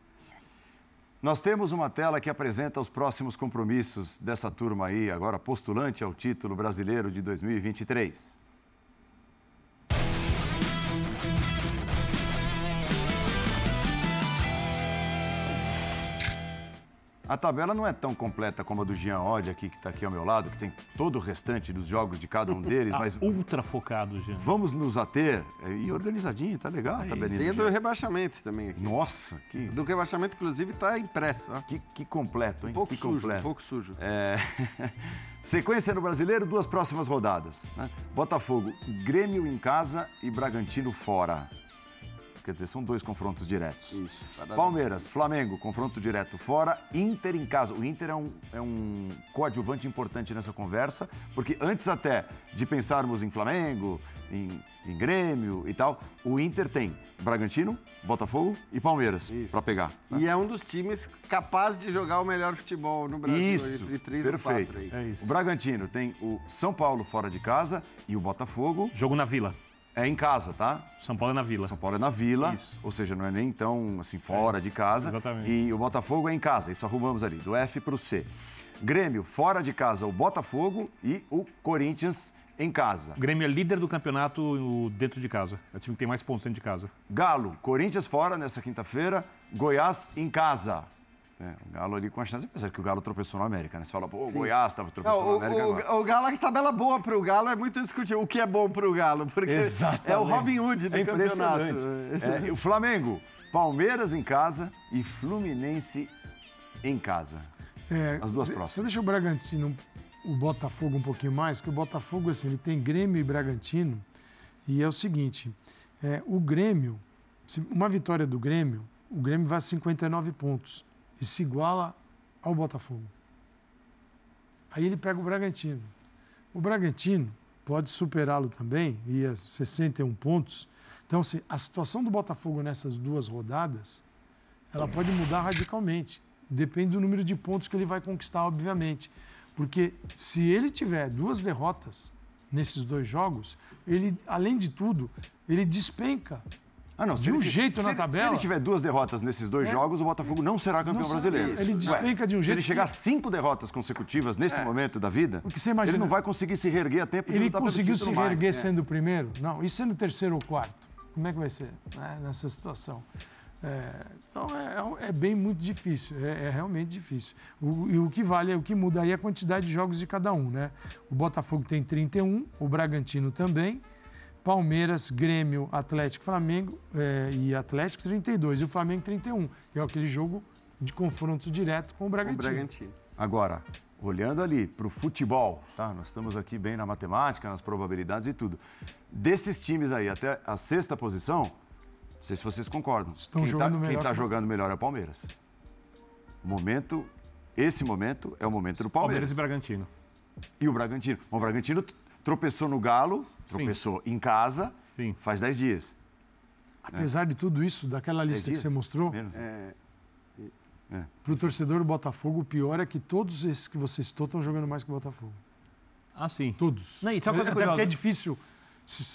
Nós temos uma tela que apresenta os próximos compromissos dessa turma aí, agora postulante ao título brasileiro de 2023. A tabela não é tão completa como a do Jean Odd aqui, que está aqui ao meu lado, que tem todo o restante dos jogos de cada um deles, tá mas... ultra focado, Jean. Vamos nos ater, é, e organizadinho, tá legal a tabelinha. Tem do rebaixamento também aqui. Nossa, que... Do rebaixamento, inclusive, está impresso. Ó. Que, que completo, hein? Um pouco que sujo, completo. um pouco sujo. É... Sequência no Brasileiro, duas próximas rodadas. Né? Botafogo, Grêmio em casa e Bragantino fora. Quer dizer, são dois confrontos diretos. Isso. Palmeiras, Flamengo, confronto direto fora. Inter em casa. O Inter é um, é um coadjuvante importante nessa conversa, porque antes até de pensarmos em Flamengo, em, em Grêmio e tal, o Inter tem Bragantino, Botafogo e Palmeiras para pegar. Né? E é um dos times capazes de jogar o melhor futebol no Brasil. Isso, entre três perfeito. É isso. O Bragantino tem o São Paulo fora de casa e o Botafogo. Jogo na Vila. É em casa, tá? São Paulo é na Vila. São Paulo é na Vila, Isso. ou seja, não é nem tão assim fora é, de casa. Exatamente. E o Botafogo é em casa, isso arrumamos ali, do F para o C. Grêmio fora de casa, o Botafogo e o Corinthians em casa. O Grêmio é líder do campeonato dentro de casa. É o time que tem mais pontos dentro de casa. Galo, Corinthians fora nessa quinta-feira, Goiás em casa. É, o Galo ali com a chance, apesar que o Galo tropeçou no América, né? Você fala, pô, o Goiás estava tropeçando no América o. O, Galo, a tabela boa para o Galo é muito discutível. O que é bom para o Galo? Porque Exatamente. é o Robin Hood do é campeonato. É, o Flamengo, Palmeiras em casa e Fluminense em casa. É, As duas próximas. Você deixa o Bragantino, o Botafogo um pouquinho mais, que o Botafogo, assim, ele tem Grêmio e Bragantino, e é o seguinte, é, o Grêmio, uma vitória do Grêmio, o Grêmio vai a 59 pontos e se iguala ao Botafogo. Aí ele pega o Bragantino. O Bragantino pode superá-lo também, e a 61 pontos. Então, se a situação do Botafogo nessas duas rodadas, ela pode mudar radicalmente. Depende do número de pontos que ele vai conquistar, obviamente. Porque se ele tiver duas derrotas nesses dois jogos, ele, além de tudo, ele despenca ah, não. De um ele, jeito se na tabela. Se ele tiver duas derrotas nesses dois é. jogos, o Botafogo não será campeão não brasileiro. Ele despenca de um jeito. Se ele chegar a cinco derrotas consecutivas nesse é. momento da vida, imagina, ele não vai conseguir se reerguer a tempo de Ele conseguiu se reerguer mais. sendo o primeiro? Não. E sendo o terceiro ou quarto? Como é que vai ser né, nessa situação? É, então é, é, bem muito difícil, é, é realmente difícil. O, e o que vale, o que muda aí é a quantidade de jogos de cada um, né? O Botafogo tem 31, o Bragantino também. Palmeiras, Grêmio, Atlético, Flamengo é, e Atlético 32 e o Flamengo 31, que é aquele jogo de confronto direto com o Bragantino. O Bragantino. Agora, olhando ali para o futebol, tá? Nós estamos aqui bem na matemática, nas probabilidades e tudo. Desses times aí até a sexta posição, não sei se vocês concordam. Estão quem está tá jogando melhor é o Palmeiras. O momento, esse momento é o momento do Palmeiras. Palmeiras e Bragantino. E o Bragantino. O Bragantino tropeçou no Galo, tropeçou Sim. em casa, Sim. faz 10 dias. Apesar é. de tudo isso, daquela lista que você mostrou, é, é. para o torcedor do Botafogo, o pior é que todos esses que você citou estão jogando mais que o Botafogo. Ah, sim. Todos. Não, e Até porque é difícil,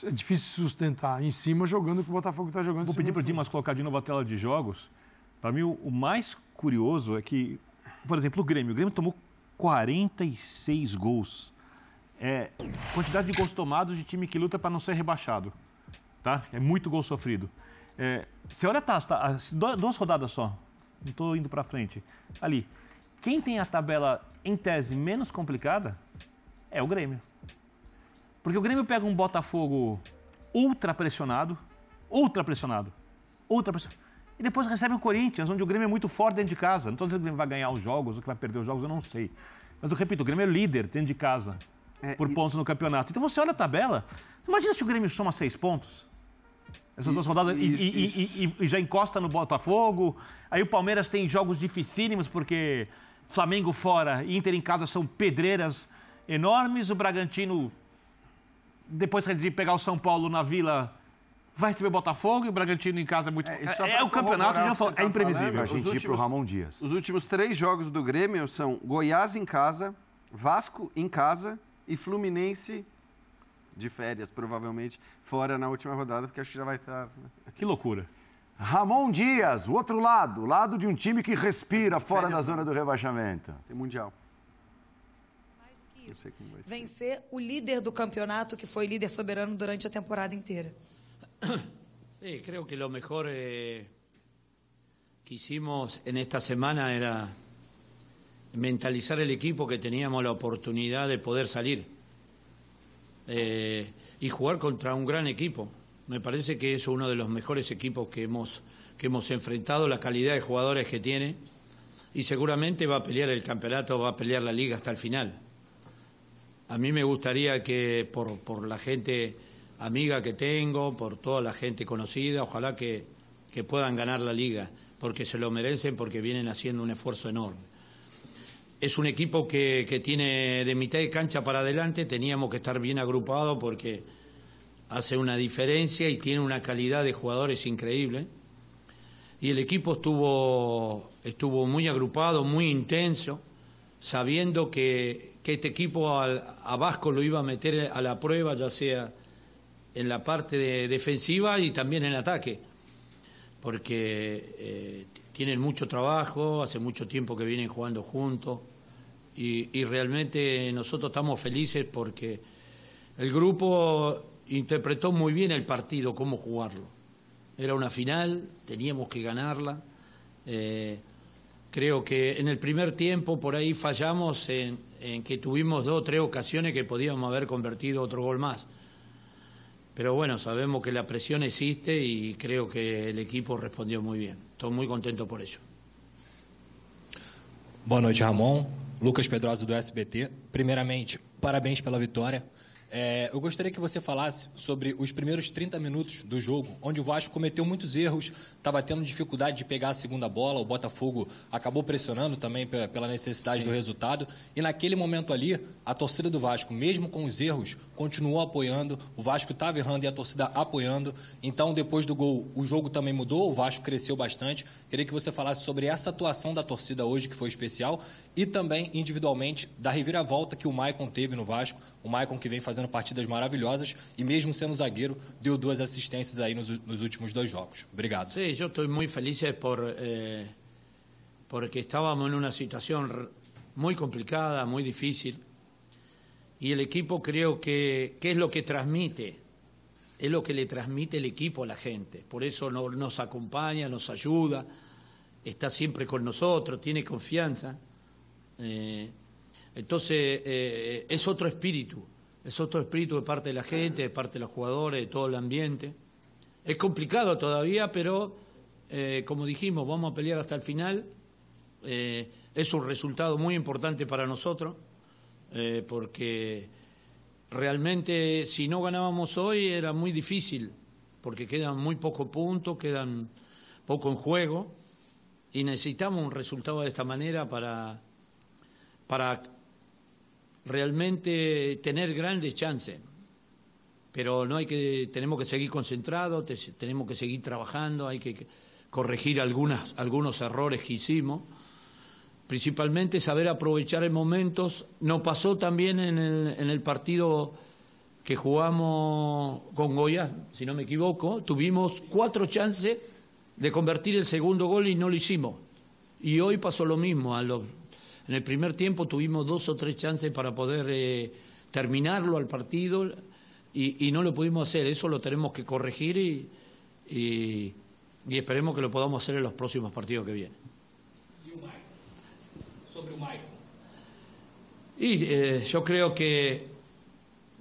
é difícil sustentar em cima jogando o que o Botafogo está jogando. Vou pedir para o Dimas colocar de novo a tela de jogos. Para mim, o mais curioso é que, por exemplo, o Grêmio. O Grêmio tomou 46 gols é, quantidade de gols tomados de time que luta para não ser rebaixado. Tá? É muito gol sofrido. É, você olha tá, tá, duas rodadas só, não estou indo para frente. Ali, quem tem a tabela em tese menos complicada é o Grêmio. Porque o Grêmio pega um Botafogo ultra pressionado, ultra pressionado, ultra pressionado. E depois recebe o Corinthians, onde o Grêmio é muito forte dentro de casa. Não estou dizendo que ele vai ganhar os jogos ou que vai perder os jogos, eu não sei. Mas eu repito, o Grêmio é líder dentro de casa é, por e... pontos no campeonato. Então você olha a tabela, imagina se o Grêmio soma seis pontos. Essas e, duas rodadas e, e, e, já encosta no Botafogo. Aí o Palmeiras tem jogos dificílimos, porque Flamengo fora e Inter em casa são pedreiras enormes. O Bragantino, depois de pegar o São Paulo na vila, vai receber o Botafogo e o Bragantino em casa é muito. É, É, só é o campeonato, já falou, é tá imprevisível. Pra Os gente ir pro últimos- Ramon Dias. Os últimos três jogos do Grêmio são Goiás em casa, Vasco em casa e Fluminense de férias, provavelmente, fora na última rodada, porque acho que já vai estar. né? Que loucura. Ramon Dias, o outro lado, o lado de um time que respira fora da zona do rebaixamento. Tem Mundial. Mais do que Não isso. sei como vai ser. Vencer o líder do campeonato, que foi líder soberano durante a temporada inteira. Sí, creo que lo mejor eh, que hicimos en esta semana era mentalizar el equipo que teníamos la oportunidad de poder salir eh, y jugar contra un gran equipo. Me parece que es uno de los mejores equipos que hemos, que hemos enfrentado, la calidad de jugadores que tiene y seguramente va a pelear el campeonato, va a pelear la liga hasta el final. A mí me gustaría que por, por la gente amiga que tengo, por toda la gente conocida, ojalá que, que puedan ganar la liga, porque se lo merecen, porque vienen haciendo un esfuerzo enorme. Es un equipo que, tiene de mitad de cancha para adelante, teníamos que estar bien agrupados porque hace una diferencia y tiene una calidad de jugadores increíble. Y el equipo estuvo, estuvo muy agrupado, muy intenso, sabiendo que, este equipo al- a Vasco lo iba a meter a la prueba, ya sea en la parte de- defensiva y también en ataque, porque eh, tienen mucho trabajo, hace mucho tiempo que vienen jugando juntos y, realmente nosotros estamos felices porque el grupo interpretó muy bien el partido, cómo jugarlo. Era una final, teníamos que ganarla. Eh, creo que en el primer tiempo por ahí fallamos en, que tuvimos dos o tres ocasiones que podíamos haber convertido otro gol más. Pero bueno, sabemos que la presión existe y creo que el equipo respondió muy bien. Estoy muy contento por ello. Boa noite. Lucas Pedrosa do SBT. Primeiramente, parabéns pela vitória. É, eu gostaria que você falasse sobre os primeiros 30 minutos do jogo, onde o Vasco cometeu muitos erros, estava tendo dificuldade de pegar a segunda bola, o Botafogo acabou pressionando também pe- pela necessidade do resultado. E naquele momento ali, a torcida do Vasco, mesmo com os erros, continuou apoiando. O Vasco estava errando e a torcida apoiando. Então, depois do gol, o jogo também mudou, o Vasco cresceu bastante. Queria que você falasse sobre essa atuação da torcida hoje, que foi especial, e também, individualmente, da reviravolta que o Maicon teve no Vasco. O Maicon que vem fazendo partidas maravilhosas e, mesmo sendo zagueiro, deu duas assistências aí nos, nos últimos dois jogos. Obrigado. Sí, yo estoy muy feliz por, eh, porque estábamos en una situación r- muy complicada, muy difícil, y el equipo creo que, que es lo que transmite, es lo que le transmite el equipo a la gente, por eso no- nos acompaña, nos ayuda, está siempre con nosotros, tiene confianza. Eh, entonces, eh, es otro espíritu, es otro espíritu de parte de la gente, de parte de los jugadores, de todo el ambiente. Es complicado todavía, pero eh, como dijimos, vamos a pelear hasta el final. Eh, es un resultado muy importante para nosotros, eh, porque realmente si no ganábamos hoy era muy difícil, porque quedan muy pocos puntos, quedan poco en juego, y necesitamos un resultado de esta manera para, para realmente tener grandes chances. Pero no hay que tenemos que seguir concentrados te- tenemos que seguir trabajando hay que corregir algunas algunos errores que hicimos. Principalmente saber aprovechar en momentos nos pasó también en el, en el partido que jugamos con Goya si no me equivoco. Tuvimos cuatro chances de convertir el segundo gol y no lo hicimos. Y hoy pasó lo mismo a los en el primer tiempo tuvimos dos o tres chances para poder eh, terminarlo al partido y, y no lo pudimos hacer. Eso lo tenemos que corregir y, y- y esperemos que lo podamos hacer en los próximos partidos que vienen. Sobre. Y eh, yo creo que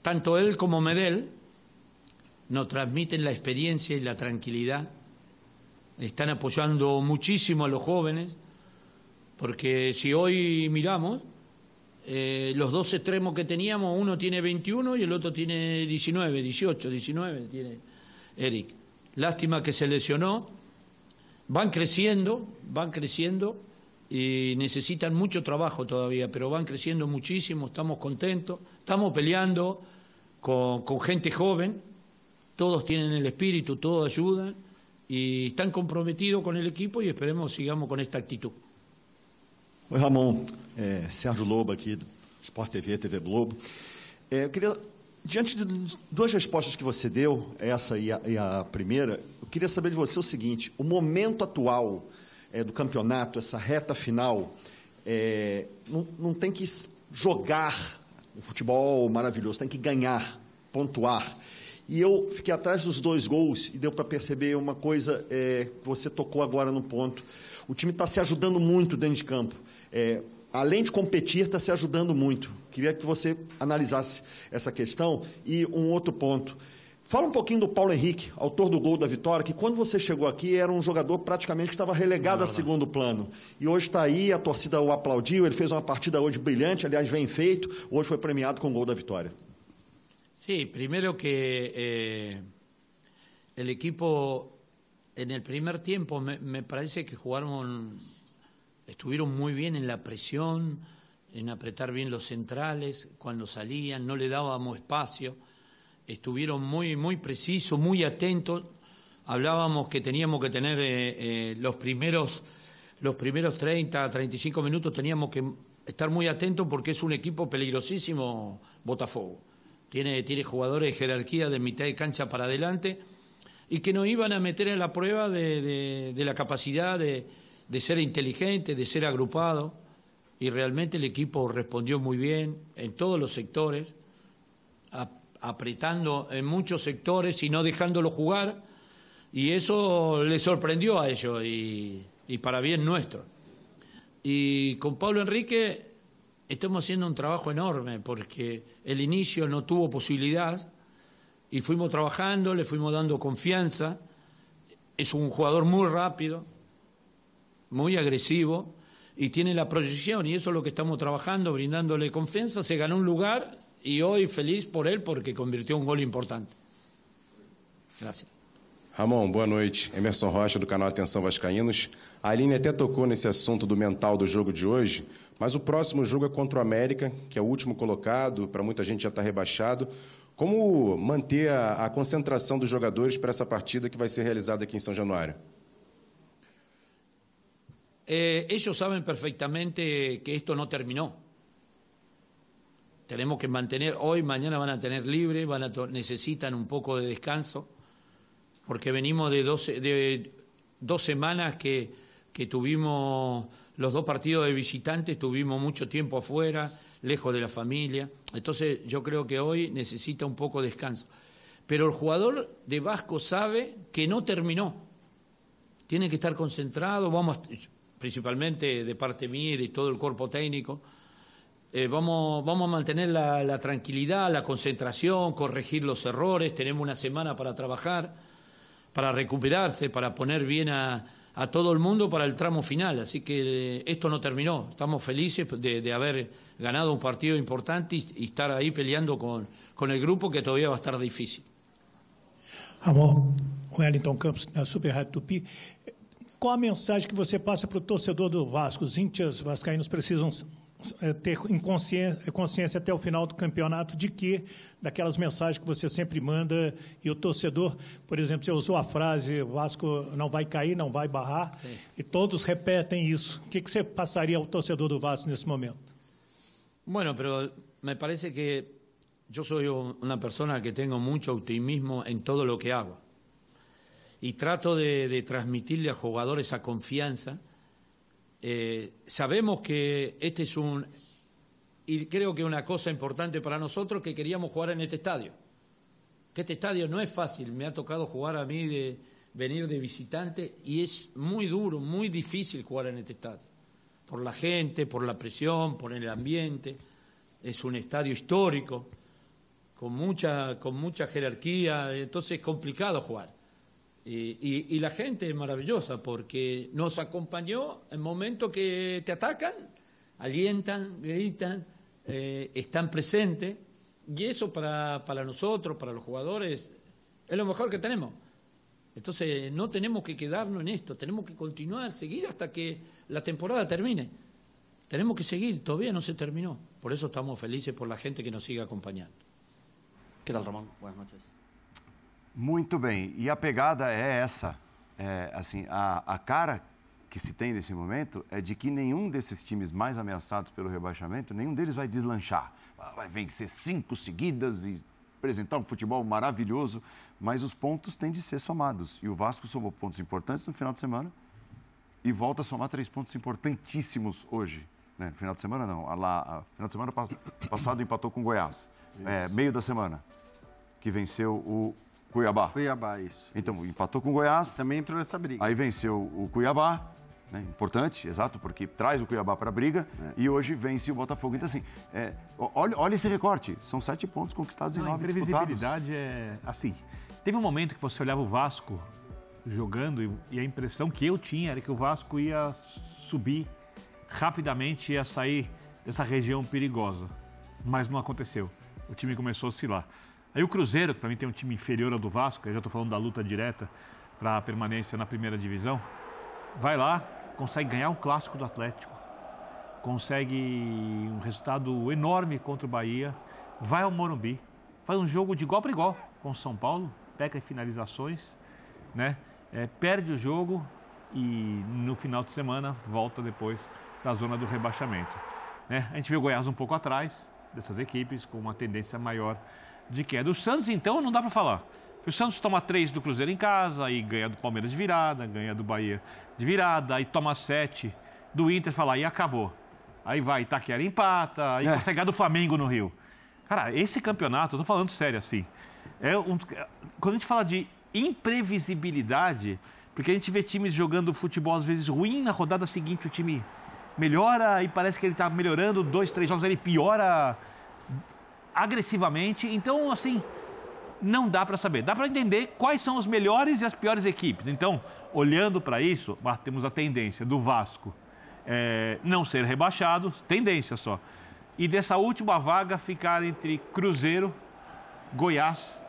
tanto él como Medel nos transmiten la experiencia y la tranquilidad. Están apoyando muchísimo a los jóvenes, porque si hoy miramos, eh, los dos extremos que teníamos, uno tiene 21 y el otro tiene 19, 18, 19 tiene Eric. Lástima que se lesionó. Van creciendo, van creciendo y necesitan mucho trabajo todavía, pero van creciendo muchísimo, estamos contentos, estamos peleando con, con gente joven todos tienen el espíritu, todos ayudan y están comprometidos con el equipo y esperemos sigamos con esta actitud. Oi, Ramon. É, Sérgio Lobo aqui, do Sport TV, TV Globo. É, eu queria, diante de duas respostas que você deu, essa e a, e a primeira, eu queria saber de você o seguinte: o momento atual é, do campeonato, essa reta final, é, não, não tem que jogar o futebol maravilhoso, tem que ganhar, pontuar. E eu fiquei atrás dos dois gols e deu para perceber uma coisa é, que você tocou agora no ponto. O time está se ajudando muito dentro de campo. É, além de competir, está se ajudando muito. Queria que você analisasse essa questão. E um outro ponto. Fala um pouquinho do Paulo Henrique, autor do gol da vitória, que quando você chegou aqui era um jogador praticamente que estava relegado não, a segundo plano. E hoje está aí, a torcida o aplaudiu, ele fez uma partida hoje brilhante, aliás, bem feito. Hoje foi premiado com o gol da vitória. Sí, primero que eh, el equipo en el primer tiempo me, me parece que jugaron estuvieron muy bien en la presión, en apretar bien los centrales, cuando salían, no le dábamos espacio, estuvieron muy, muy precisos, muy atentos. Hablábamos que teníamos que tener eh, eh, los primeros los primeros 30, 35 minutos teníamos que estar muy atentos porque es un equipo peligrosísimo Botafogo. Tiene, tiene jugadores de jerarquía de mitad de cancha para adelante y que nos iban a meter en la prueba de la capacidad de, de ser inteligente, de ser agrupado, y realmente el equipo respondió muy bien en todos los sectores, apretando en muchos sectores y no dejándolo jugar, y eso le sorprendió a ellos y, para bien nuestro. Y con Pablo Enrique estamos haciendo un trabajo enorme porque el inicio no tuvo posibilidad y fuimos trabajando, le fuimos dando confianza. Es un jugador muy rápido, muy agresivo y tiene la proyección y eso es lo que estamos trabajando, brindándole confianza. Se ganó un lugar y hoy feliz por él porque convirtió un gol importante. Gracias. Ramon, boa noite. Emerson Rocha, do canal Atenção Vascaínos. A Aline até tocou nesse assunto do mental do jogo de hoje, mas o próximo jogo é contra o América, que é o último colocado, para muita gente já está rebaixado. Como manter a, a concentração dos jogadores para essa partida que vai ser realizada aqui em São Januário? Eh, ellos saben perfectamente que esto no terminó. Tenemos que mantener, hoy, mañana van a tener libre, van a necesitan un poco de descanso, porque venimos de dos, semanas que, que tuvimos los dos partidos de visitantes, tuvimos mucho tiempo afuera, lejos de la familia. Entonces yo creo que hoy necesita un poco de descanso. Pero el jugador de Vasco sabe que no terminó. Tiene que estar concentrado. Vamos, principalmente de parte mía y de todo el cuerpo técnico. Eh, vamos, vamos a mantener la, tranquilidad, la concentración, corregir los errores. Tenemos una semana para trabajar, para recuperarse, para poner bien a, todo el mundo para el tramo final. Así que eh, esto no terminó. Estamos felices de, haber ganado un partido importante y, estar ahí peleando con, con, el grupo que todavía va a estar difícil. Amor, Wellington Campos, Super Tupi. Qual a mensagem que você passa para o torcedor do Vasco? Os índios vascaínos precisam é, ter consciência, consciência até o final do campeonato de que daquelas mensagens que você sempre manda e o torcedor, por exemplo, você usou a frase Vasco não vai cair, não vai barrar Sim. e todos repetem isso. O que, que você passaria ao torcedor do Vasco nesse momento? Bueno, pero me parece que yo soy una persona que tengo mucho optimismo en todo lo que hago. Y trato de, transmitirle al jugador esa confianza. Eh, sabemos que este es un, y creo que una cosa importante para nosotros que queríamos jugar en este estadio. Que este estadio no es fácil, me ha tocado jugar a mí de venir de visitante y es muy duro, muy difícil jugar en este estadio. Por la gente, por la presión, por el ambiente. Es un estadio histórico, con mucha, con mucha jerarquía, entonces es complicado jugar. Y, la gente es maravillosa porque nos acompañó en momentos que te atacan, alientan, gritan, eh, están presentes. Y eso para, para nosotros, para los jugadores, es lo mejor que tenemos. Entonces no tenemos que quedarnos en esto, tenemos que continuar, seguir hasta que la temporada termine. Tenemos que seguir, todavía no se terminó. Por eso estamos felices por la gente que nos sigue acompañando. ¿Qué tal, Ramón? Buenas noches. Muito bem. E a pegada é essa. É, assim, a, a cara que se tem nesse momento é de que nenhum desses times mais ameaçados pelo rebaixamento, nenhum deles vai deslanchar. Vai vencer cinco seguidas e apresentar um futebol maravilhoso, mas os pontos têm de ser somados. E o Vasco somou pontos importantes no final de semana e volta a somar três pontos importantíssimos hoje. Né? No final de semana, não. Lá, final de semana passado empatou com o Goiás. É, meio da semana, que venceu o Cuiabá. Cuiabá, isso. Então, isso. empatou com o Goiás. Também entrou nessa briga. Aí venceu o Cuiabá. Né? Importante, exato, porque traz o Cuiabá para a briga é. e hoje vence o Botafogo. Então, assim, é, olha, olha esse recorte: são sete pontos conquistados em nove disputados. A imprevisibilidade é assim. Teve um momento que você olhava o Vasco jogando e, e a impressão que eu tinha era que o Vasco ia subir rapidamente, ia sair dessa região perigosa. Mas não aconteceu. O time começou a oscilar. Aí o Cruzeiro, que para mim tem um time inferior ao do Vasco, eu já estou falando da luta direta para a permanência na primeira divisão, vai lá, consegue ganhar um clássico do Atlético, consegue um resultado enorme contra o Bahia, vai ao Morumbi, faz um jogo de igual para igual com o São Paulo, peca em finalizações, né? É, perde o jogo e no final de semana volta depois da zona do rebaixamento. Né? A gente vê o Goiás um pouco atrás dessas equipes, com uma tendência maior de queda. O Santos, então, não dá para falar. O Santos toma três do Cruzeiro em casa, aí ganha do Palmeiras de virada, ganha do Bahia de virada, aí toma sete do Inter, fala, aí acabou. Aí vai Itaquera empata, aí é. consegue ganhar do Flamengo no Rio. Cara, esse campeonato, eu tô falando sério assim, é um, quando a gente fala de imprevisibilidade, porque a gente vê times jogando futebol às vezes ruim, na rodada seguinte o time melhora e parece que ele está melhorando, dois, três jogos ele piora agressivamente. Então, assim, não dá para saber. Dá para entender quais são os melhores e as piores equipes. Então, olhando para isso, temos a tendência do Vasco é, não ser rebaixado, tendência só. E dessa última vaga ficar entre Cruzeiro, Goiás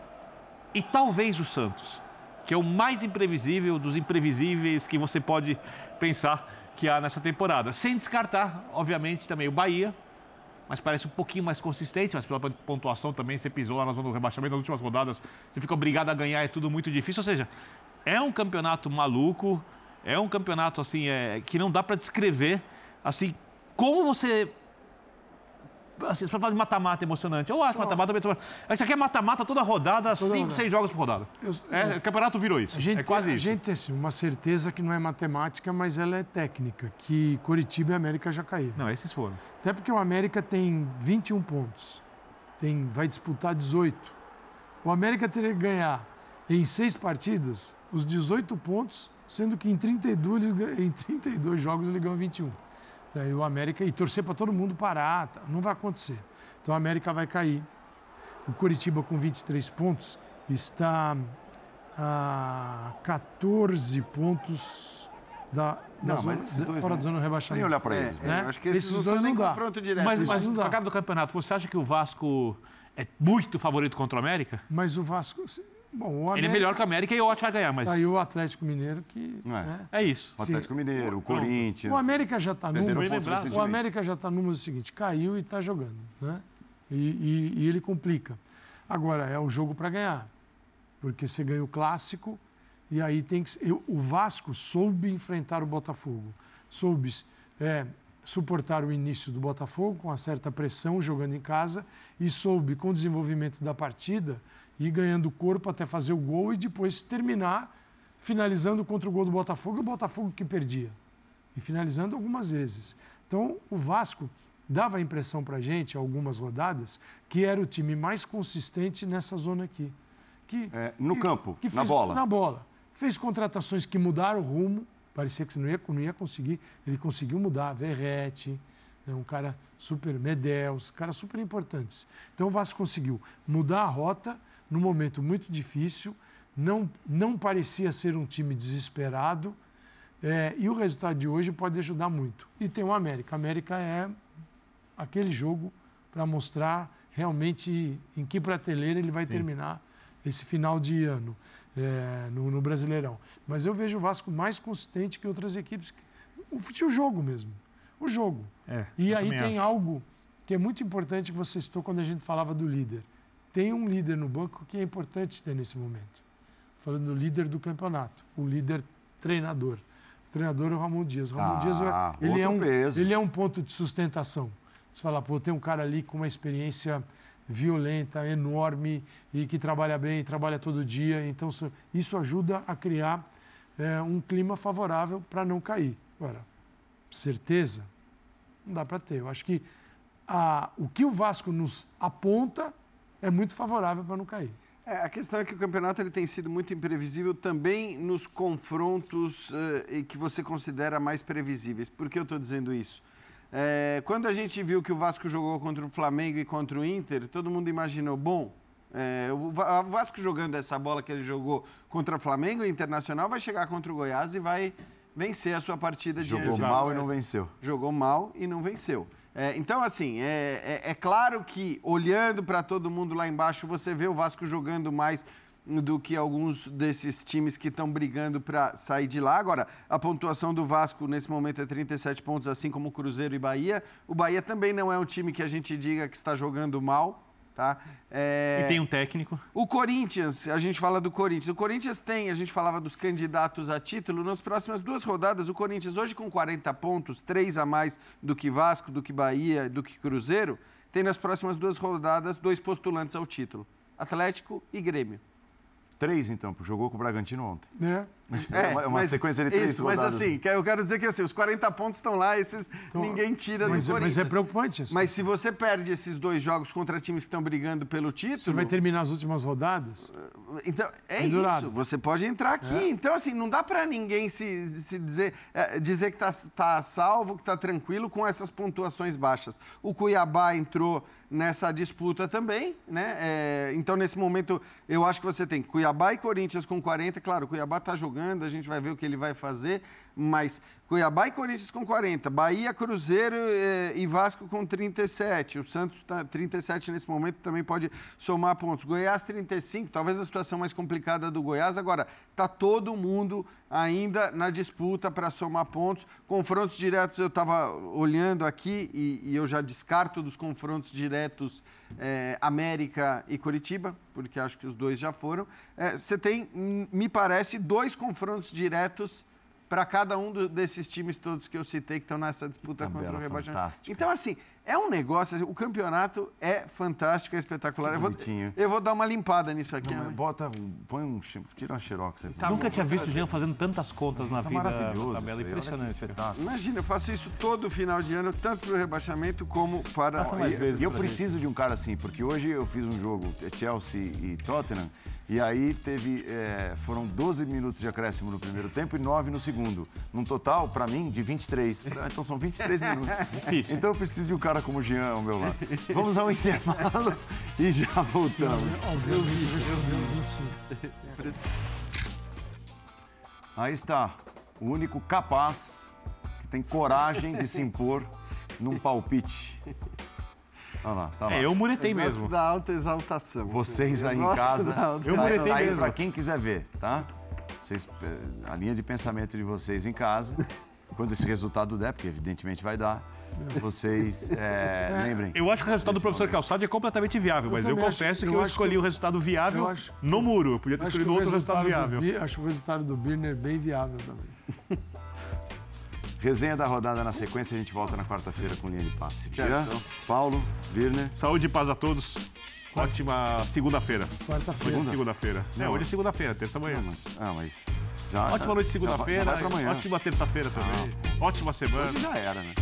e talvez o Santos, que é o mais imprevisível dos imprevisíveis que você pode pensar que há nessa temporada. Sem descartar, obviamente, também o Bahia, mas parece um pouquinho mais consistente, mas pela pontuação também, você pisou lá na zona do rebaixamento nas últimas rodadas, você fica obrigado a ganhar, é tudo muito difícil. Ou seja, é um campeonato maluco, é um campeonato assim é, que não dá para descrever assim como você assim, você falar de mata-mata emocionante. Eu acho mata-mata emocionante. Isso aqui é mata-mata toda rodada, toda cinco, seis jogos por rodada. Eu, é, o campeonato virou isso. Gente, é quase a isso. A gente tem assim, uma certeza que não é matemática, mas ela é técnica, que Curitiba e América já caíram. Não, esses foram. Até porque o América tem 21 pontos. Tem, vai disputar 18. O América teria que ganhar em seis partidas os 18 pontos, sendo que em 32, em 32 jogos ele ganhou 21. Daí o América e torcer para todo mundo parar, tá? não vai acontecer. Então o América vai cair. O Curitiba com 23 pontos está a 14 pontos da, da não, zona, dois, fora da zona do rebaixamento. Nem olhar para é, eles. Né? acho que esses, esses dois não dá. confronto direto. Mas, mas no cara do campeonato, você acha que o Vasco é muito favorito contra o América? Mas o Vasco, Bom, o América... Ele é melhor que o América e o Ótimo vai ganhar, mas. Aí o Atlético Mineiro que. É, né? é isso. O Atlético. Mineiro, o Corinthians. O América já está no. O América já está no seguinte: caiu e está jogando. Né? E, e, e, ele complica. Agora, é o jogo para ganhar. Porque você ganha o clássico e aí tem que. Eu, o Vasco soube enfrentar o Botafogo. Soube é, suportar o início do Botafogo com uma certa pressão jogando em casa e soube, com o desenvolvimento da partida ir ganhando corpo até fazer o gol e depois terminar finalizando contra o gol do Botafogo e o Botafogo que perdia. E finalizando algumas vezes. Então, o Vasco dava a impressão para a gente, algumas rodadas, que era o time mais consistente nessa zona aqui. Que, é, no que, campo, que fez, na bola. Na bola. Fez contratações que mudaram o rumo, parecia que não ia, não ia conseguir. Ele conseguiu mudar. Verrete, é um cara super. Medels, caras super importantes. Então o Vasco conseguiu mudar a rota num momento muito difícil, não, não parecia ser um time desesperado, é, e o resultado de hoje pode ajudar muito. E tem o América. A América é aquele jogo para mostrar realmente em que prateleira ele vai Sim. terminar esse final de ano é, no, no, Brasileirão. Mas eu vejo o Vasco mais consistente que outras equipes. O, o jogo mesmo. O jogo. É, e aí tem acho. algo que é muito importante que você citou quando a gente falava do líder tem um líder no banco que é importante ter nesse momento. falando do líder do campeonato, o líder treinador. O treinador é o Ramon Dias. O Ramon Ah, Dias é- ele, é um, peso. ele é um ponto de sustentação. Você fala, pô, tem um cara ali com uma experiência violenta, enorme e que trabalha bem, trabalha todo dia. Então, isso- isso ajuda a criar é, um clima favorável para não cair. Agora, certeza, não dá para ter. Eu acho que a- o que o Vasco nos aponta é muito favorável para não cair. É, a questão é que o campeonato ele tem sido muito imprevisível também nos confrontos eh, que você considera mais previsíveis. Por que eu estou dizendo isso? É, quando a gente viu que o Vasco jogou contra o Flamengo e contra o Inter, todo mundo imaginou, bom, é, o Va- o Vasco jogando essa bola que ele jogou contra o Flamengo o Internacional vai chegar contra o Goiás e vai vencer a sua partida de Jogou mal e não venceu. jogou mal e não venceu. É, então, assim, é, é- é claro que olhando para todo mundo lá embaixo, você vê o Vasco jogando mais do que alguns desses times que estão brigando para sair de lá. Agora, a pontuação do Vasco nesse momento é 37 pontos, assim como o Cruzeiro e Bahia. O Bahia também não é um time que a gente diga que está jogando mal. Tá? É, E tem um técnico. o Corinthians, a gente fala do Corinthians. O Corinthians tem, a gente falava dos candidatos a título. Nas próximas duas rodadas, o Corinthians, hoje com 40 pontos, três a mais do que Vasco, do que Bahia, do que Cruzeiro, tem nas próximas duas rodadas dois postulantes ao título: Atlético e Grêmio. Três, então, porque jogou com o Bragantino ontem. É uma- uma sequência de três isso, Mas rodadas. assim, que- eu quero dizer que assim, os 40 pontos estão lá, esses ninguém tira mas, do mas Corinthians. é preocupante isso. Mas se você perde esses dois jogos contra times que estão brigando pelo título... Você vai terminar as últimas rodadas? Então, é Pendurado. isso. Você pode entrar aqui. É. Então, assim, não dá para ninguém se, se dizer, é, dizer que tá, tá salvo, que tá tranquilo com essas pontuações baixas. O Cuiabá entrou nessa disputa também, né? É, então, nesse momento, eu acho que você tem Cuiabá e Corinthians com 40. Claro, o Cuiabá tá jogando, a gente vai ver o que ele vai fazer, mas Cuiabá e Corinthians com 40, Bahia, Cruzeiro eh, e Vasco com 37. O Santos está 37 nesse momento, também pode somar pontos. Goiás 35, talvez a situação mais complicada do Goiás. Agora, tá todo mundo ainda na disputa para somar pontos. Confrontos diretos, eu estava olhando aqui e, e eu já descarto dos confrontos diretos eh, América e Curitiba, porque acho que os dois já foram. Eh, Você tem, hum, me parece, dois confrontos diretos para cada um do- desses times todos que eu citei que estão nessa disputa Tabela contra o rebaixamento. fantástica. Então, assim, é um negócio, assim, o campeonato é fantástico, é espetacular. Eu vou, eu vou dar uma limpada nisso aqui. Não, né? bota, um- põe um, tira uma xerox aí. Nunca tinha visto o Jean fazendo tantas contas na Tá vida. maravilhoso. na tabela. Impressionante. espetáculo. Imagina, eu faço isso todo final de ano, tanto para o rebaixamento como para... E- E eu gente. preciso de um cara assim, porque hoje eu fiz um jogo é, Chelsea e Tottenham, e aí teve, é, foram 12 minutos de acréscimo no primeiro tempo e 9 no segundo. Num total, para mim, de 23. Ah, Então são 23 minutos. Difícil. Então eu preciso de um cara como o Jean ao meu lado. Vamos ao intervalo e já voltamos. Aí está, o único capaz que tem coragem de se impor num palpite. Olha lá, tá lá. É, eu muretei Eu mesmo. da alta exaltação. Vocês aí Eu em casa, Eu muretei tá aí mesmo. para quem quiser ver, tá? Vocês, eh, a linha de pensamento de vocês em casa, quando esse resultado der, porque evidentemente vai dar, vocês eh, lembrem. Eu acho que o resultado do professor momento. Calçado é completamente viável, mas eu acho- confesso eu que eu acho escolhi que- o resultado viável eu acho- no muro. Eu podia ter Acho escolhido outro resultado resultado do viável. Bi- acho o resultado do Birner bem viável também. Resenha da rodada na sequência, a gente volta na quarta-feira com linha de passe. Jean, Paulo, Birner. Saúde e paz a todos. Ótima segunda-feira. Quarta-feira. Segunda-feira. É, hoje é segunda-feira, terça-manhã. Ah, mas, ah, mas já, Ótima noite de já- já segunda-feira. vai pra amanhã. Ótima terça-feira também. Ótima semana. Hoje já era, né?